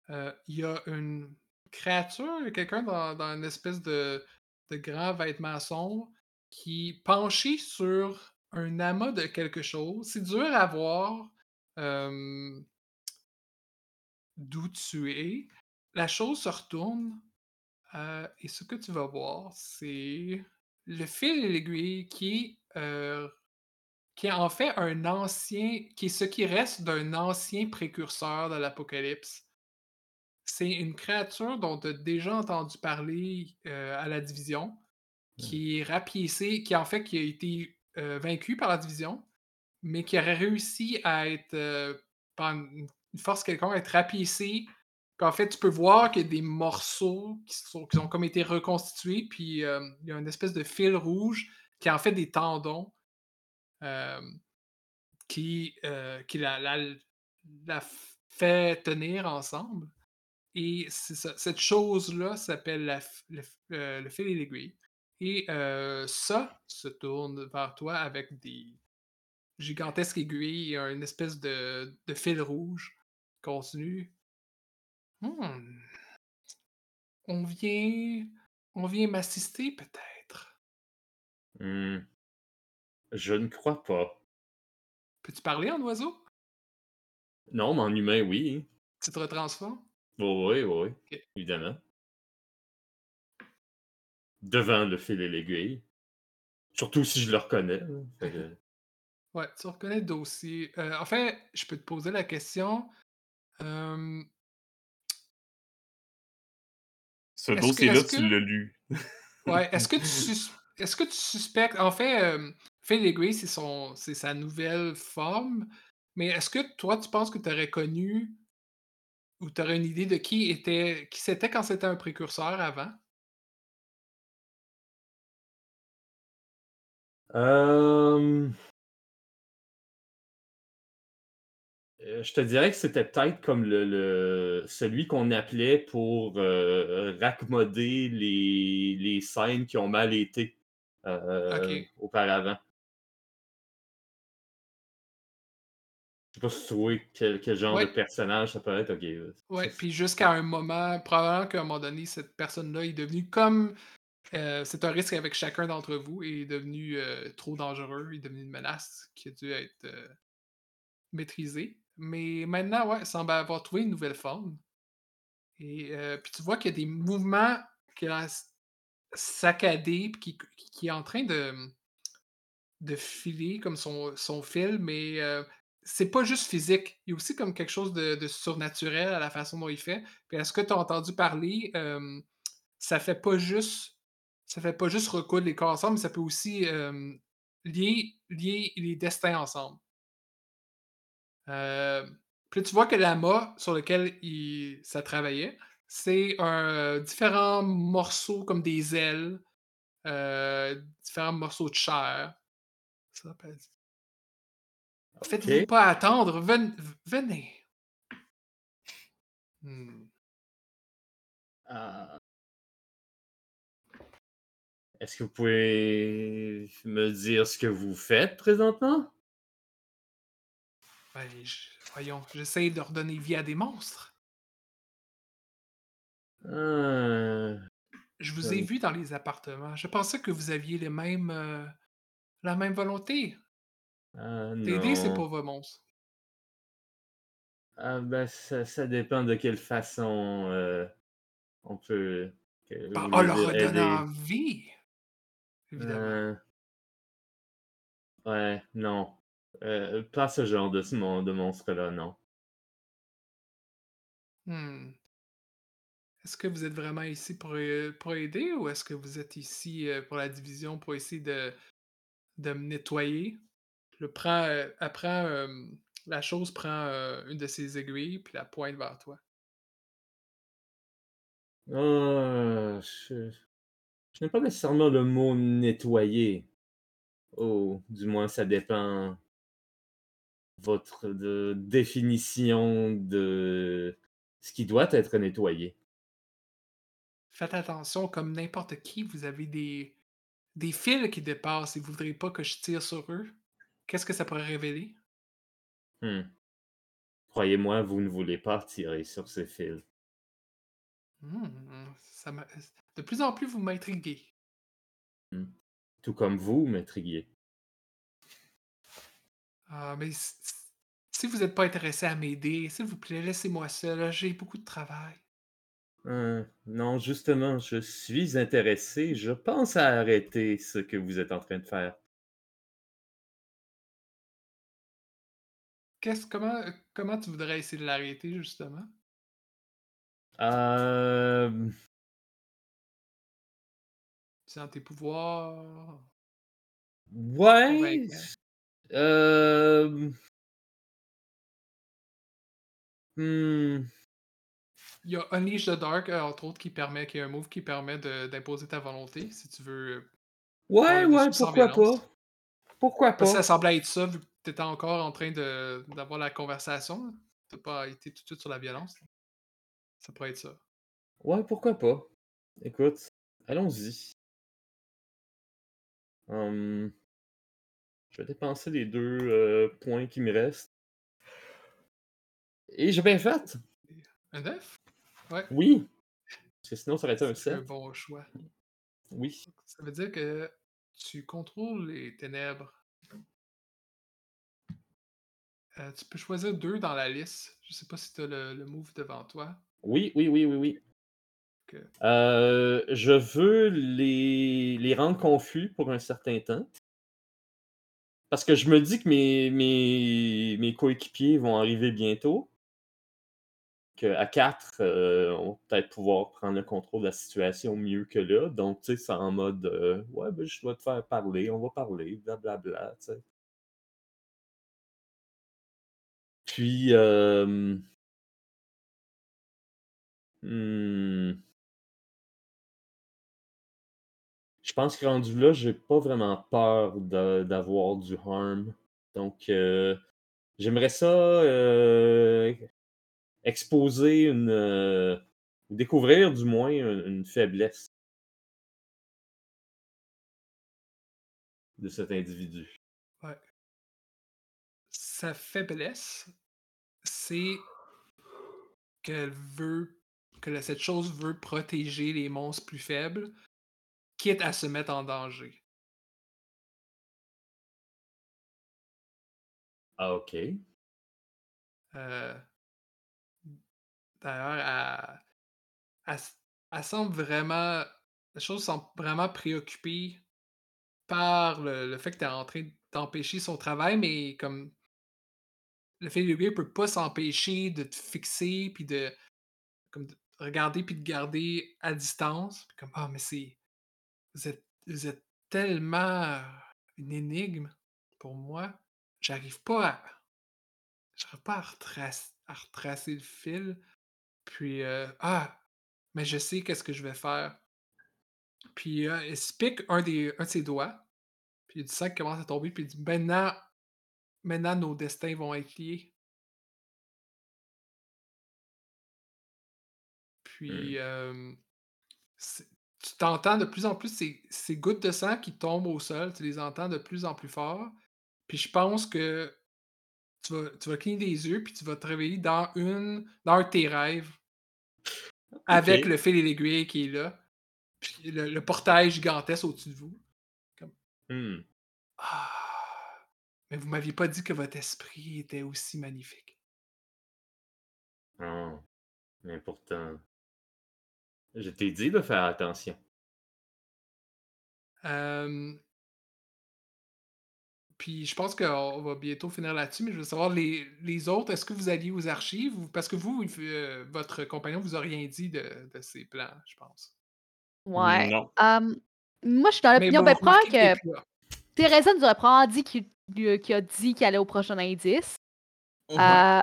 [SPEAKER 1] euh, il y a une créature, quelqu'un dans, une espèce de, grand vêtement sombre qui penché sur un amas de quelque chose. C'est dur à voir d'où tu es. La chose se retourne euh, et ce que tu vas voir, c'est le fil et l'aiguille qui est, euh, qui est en fait un ancien, qui est ce qui reste d'un ancien précurseur de l'Apocalypse. C'est une créature dont tu as déjà entendu parler euh, à la division, qui est rapiécée, qui en fait qui a été vaincue par la division, mais qui aurait réussi à être, par une une force quelconque, à être rapiécée. En fait, tu peux voir qu'il y a des morceaux qui, sont, qui ont comme été reconstitués, puis euh, il y a une espèce de fil rouge qui est en fait des tendons euh, qui, euh, qui la, la- fait tenir ensemble. Et cette chose-là s'appelle le, fil et l'aiguille. Et ça se tourne vers toi avec des gigantesques aiguilles et une espèce de, de fil rouge continu. Hmm. On vient. On vient m'assister peut-être.
[SPEAKER 3] Hmm. Je ne crois pas.
[SPEAKER 1] Peux-tu parler en oiseau?
[SPEAKER 3] Non, mais en humain, oui.
[SPEAKER 1] Tu te retransformes?
[SPEAKER 3] Oui, oui, oui, évidemment. Devant le fil et l'aiguille. Surtout si je le reconnais. que-
[SPEAKER 1] Ouais, tu reconnais le dossier. Euh, en fait, je peux te poser la question. euh,
[SPEAKER 2] Ce dossier-là, tu l'as lu.
[SPEAKER 1] Ouais, est-ce que sus- que tu suspectes en fait euh, c'est son c'est sa nouvelle forme, mais est-ce que toi tu penses que tu aurais connu ou tu aurais une idée de qui était qui c'était quand c'était un précurseur avant?
[SPEAKER 3] Euh, euh, Je te dirais que c'était peut-être comme le, le- celui qu'on appelait pour euh, raccommoder les, les scènes qui ont mal été euh, auparavant. Je sais pas si tu vois quel, quel genre
[SPEAKER 1] Ouais.
[SPEAKER 3] de personnage ça peut être. Ok. euh,
[SPEAKER 1] Ouais, puis jusqu'à un moment, probablement qu'à un moment donné, cette personne-là est devenue comme euh, c'est un risque avec chacun d'entre vous et est devenu euh, trop dangereux, est devenu une menace qui a dû être euh, maîtrisée. Mais maintenant, ouais, il semble avoir trouvé une nouvelle forme. Et puis tu vois qu'il y a des mouvements qui a s- saccadés, puis qui, qui est en train de, de filer comme son, son fil, mais euh, c'est pas juste physique. Il y a aussi comme quelque chose de, surnaturel à la façon dont il fait. Puis est-ce que tu as entendu parler, ça fait pas juste ça fait pas juste recoudre les corps ensemble, mais ça peut aussi lier, lier les destins ensemble. Euh, puis tu vois que l'amas sur lequel il, ça travaillait, C'est un différents morceaux comme des ailes, heu, différents morceaux de chair. Ça s'appelle Faites-vous
[SPEAKER 3] OK.
[SPEAKER 1] pas attendre, ven venez. Mmh.
[SPEAKER 3] Ah. Est-ce que vous pouvez me dire ce que vous faites présentement?
[SPEAKER 1] Ben, voyons, j'essaie de redonner vie à des monstres.
[SPEAKER 3] Ah.
[SPEAKER 1] Je vous ai vu dans les appartements. Je pensais que vous aviez les mêmes, heu, la même volonté.
[SPEAKER 3] Ah
[SPEAKER 1] D'aider ces
[SPEAKER 3] non.
[SPEAKER 1] pauvres monstres.
[SPEAKER 3] Ah bah, ça ça dépend de quelle façon, heu, on peut que vous
[SPEAKER 1] en
[SPEAKER 3] voulez
[SPEAKER 1] leur
[SPEAKER 3] aider.
[SPEAKER 1] vie! Évidemment.
[SPEAKER 3] Heu Ouais, non. Heu, pas ce genre de monstre-là, non.
[SPEAKER 1] Mmh. Est-ce que vous êtes vraiment ici pour, heu, pour aider ou est-ce que vous êtes ici, heu, pour la division, pour essayer de de me nettoyer? Le prend, heu, elle prend, hem, la chose prend, une de ses aiguilles puis la pointe vers toi.
[SPEAKER 3] Ah, je je n'aime pas nécessairement le mot «nettoyer». Oh, du moins ça dépend votre de définition de ce qui doit être nettoyé?
[SPEAKER 1] Faites attention, comme n'importe qui, vous avez des des fils qui dépassent et vous voudriez pas que je tire sur eux. Qu'est-ce que ça pourrait révéler?
[SPEAKER 3] Mmh. Croyez-moi, vous ne voulez pas tirer sur ces fils.
[SPEAKER 1] Ça m'a de plus en plus, vous m'intriguez.
[SPEAKER 3] Mmh. Tout comme vous m'intriguez.
[SPEAKER 1] Ah, mais s s si vous êtes pas intéressé à m'aider, s'il vous plaît, laissez-moi seul, j'ai beaucoup de travail.
[SPEAKER 3] Heu, non, justement, je suis intéressé. Je pense à arrêter ce que vous êtes en train de faire.
[SPEAKER 1] Qu'est-ce comment, comment tu voudrais essayer de l'arrêter, justement? C'est en tes pouvoirs?
[SPEAKER 3] Ouais? Hem Mmh.
[SPEAKER 1] Il y a Unleash the Dark, heu, entre autres, qui permet qui est un move qui permet de d'imposer ta volonté, si tu veux, faire
[SPEAKER 3] Ouais, ouais, pourquoi pas? Pourquoi
[SPEAKER 1] que ça
[SPEAKER 3] pas?
[SPEAKER 1] semblait être ça, vu que tu étais encore en train de d'avoir la conversation, là. Tu as pas été tout de suite sur la violence. Ça pourrait être ça.
[SPEAKER 3] Ouais, pourquoi pas? Écoute, allons-y. Hem je vais dépenser les 2, heu, points qui me restent. Et j'ai bien fait!
[SPEAKER 1] Un 9? Ouais.
[SPEAKER 3] Oui! Parce que sinon ça aurait été un
[SPEAKER 1] C'est un
[SPEAKER 3] 7.
[SPEAKER 1] bon choix.
[SPEAKER 3] Oui.
[SPEAKER 1] Ça veut dire que tu contrôles les ténèbres. Heu, tu peux choisir 2 dans la liste. Je sais pas si tu as le le move devant toi.
[SPEAKER 3] Oui, oui, oui, oui, oui. Heu, je veux les les rendre confus pour un certain temps. Parce que je me dis que mes mes mes coéquipiers vont arriver bientôt. Qu'à 4, heu, on va peut-être pouvoir prendre le contrôle de la situation mieux que là. Donc, tu sais, c'est en mode, heu: «Ouais, ben, je dois te faire parler, on va parler, bla bla bla», tu sais? Puis, hem Mmh. Je pense que rendu là, j'ai pas vraiment peur d'avoir du harm. Donc, heu, j'aimerais ça, heu, exposer une, heu découvrir du moins u une faiblesse de cet individu.
[SPEAKER 1] Ouais. Sa faiblesse, c'est qu'elle veut que cette chose veut protéger les monstres plus faibles, quitte à se mettre en danger.
[SPEAKER 3] Ah OK.
[SPEAKER 1] Heu d'ailleurs, elle elle s elle semble vraiment la chose semble vraiment préoccupée par le le fait que tu es en train d'empêcher son travail, mais comme le fait peut pas s'empêcher de te fixer puis de comme de regarder puis de garder à distance. Puis comme: «Ah mais c'est vous êtes vous êtes tellement une énigme pour moi, j'arrive pas à j'arrive pas à retrac à retracer le fil». Puis, heu: «Ah!» mais je sais qu'est-ce que je vais faire. Puis euh, il se pique un, des, un de ses doigts, puis il y a du sang qui commence à tomber, puis il dit Maintenant, maintenant nos destins vont être liés. Puis euh, c'est- tu t'entends de plus en plus ces, ces gouttes de sang qui tombent au sol, tu les entends de plus en plus fort. Puis je pense que tu vas, tu vas cligner des yeux, puis tu vas te réveiller dans une dans un de tes rêves avec le fil et l'aiguille qui est là. Puis le, le portail gigantesque au-dessus de vous.
[SPEAKER 3] Hmm.
[SPEAKER 1] Ah! Mais vous m'aviez pas dit que votre esprit était aussi magnifique.
[SPEAKER 3] Ah. Mais pourtant, je t'ai dit de faire attention.
[SPEAKER 1] Euh, Puis je pense qu'on va bientôt finir là-dessus, mais je veux savoir, les, les autres, est-ce que vous alliez aux archives? Parce que vous, euh, votre compagnon vous a rien dit de, de ses plans, je pense.
[SPEAKER 4] Ouais.
[SPEAKER 2] Non.
[SPEAKER 4] Moi, je suis dans l'opinion,
[SPEAKER 1] bon,
[SPEAKER 4] ben, que. Teresa nous aurait probablement dit qu'il a dit qu'il allait au prochain indice.
[SPEAKER 1] Ouais.
[SPEAKER 4] Euh,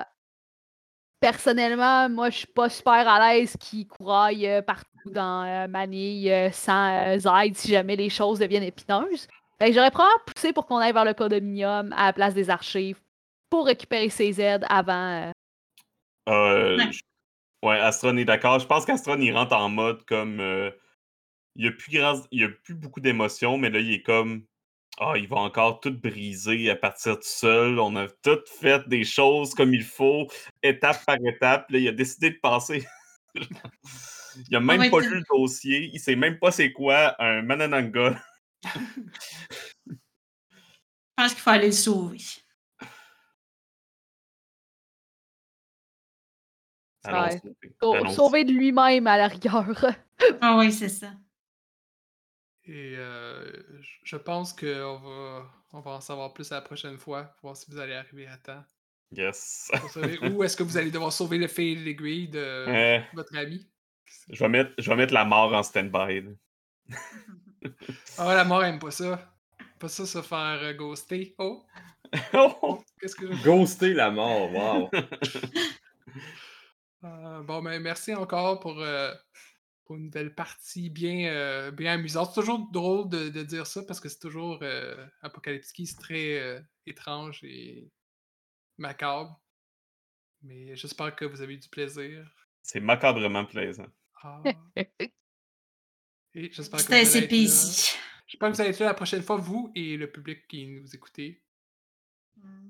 [SPEAKER 4] personnellement, moi, je suis pas super à l'aise qu'il couraille euh, partout dans euh, Manille euh, sans euh, aide si jamais les choses deviennent épineuses. Fait que j'aurais probablement poussé pour qu'on aille vers le condominium à la place des archives pour récupérer ses aides avant. euh,
[SPEAKER 2] Euh,
[SPEAKER 5] Ouais.
[SPEAKER 2] Astron est d'accord. Je pense qu'Astron, il rentre en mode comme. euh, il n'y a, plus grand- il y a plus beaucoup d'émotions, mais là, il est comme. Ah, il va encore tout briser à partir tout seul. On a tout fait des choses comme il faut, étape par étape. Là, il a décidé de passer. il a même
[SPEAKER 5] va
[SPEAKER 2] pas lu le dossier. Il sait même pas c'est quoi un Manananga.
[SPEAKER 5] Je pense qu'il faut aller le sauver.
[SPEAKER 4] Ouais.
[SPEAKER 2] sauver
[SPEAKER 4] de lui-même à la rigueur.
[SPEAKER 5] Ah oui, c'est ça.
[SPEAKER 1] Et euh, je- pense qu'on va, on va en savoir plus la prochaine fois, pour voir si vous allez arriver à temps.
[SPEAKER 2] Yes.
[SPEAKER 1] Ou est-ce que vous allez devoir sauver le fil et l'aiguille de
[SPEAKER 2] Euh,
[SPEAKER 1] votre ami?
[SPEAKER 2] je, vais mettre, je vais mettre la mort en stand-by.
[SPEAKER 1] Ah, la mort aime pas ça. Pas ça se faire euh, ghoster. Oh,
[SPEAKER 2] Oh!
[SPEAKER 1] qu'est-ce que je...
[SPEAKER 3] Ghoster la mort, wow.
[SPEAKER 1] Euh, bon, ben merci encore pour, euh, pour une nouvelle partie bien, euh, bien amusante. C'est toujours drôle de, de dire ça parce que c'est toujours euh, Apocalypse c'est très euh, étrange et macabre. Mais j'espère que vous avez eu du plaisir.
[SPEAKER 2] C'est macabrement plaisant.
[SPEAKER 1] Ah. Et j'espère que, vous
[SPEAKER 5] C'était
[SPEAKER 1] allez. J'espère que vous allez être là la prochaine fois, vous et le public qui nous écoutez.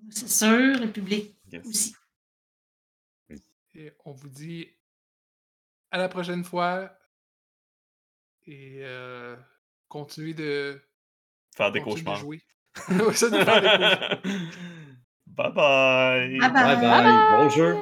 [SPEAKER 5] C'est sûr, le public
[SPEAKER 2] Yes.
[SPEAKER 5] aussi.
[SPEAKER 1] Et on vous dit à la prochaine fois. Et euh, continuez de,
[SPEAKER 2] Faire des
[SPEAKER 1] de
[SPEAKER 2] cauchemars.
[SPEAKER 1] jouer. Ouais, ça, de faire des cauchemars.
[SPEAKER 2] bye bye.
[SPEAKER 5] Bye
[SPEAKER 3] Bye bye. Bon jeu.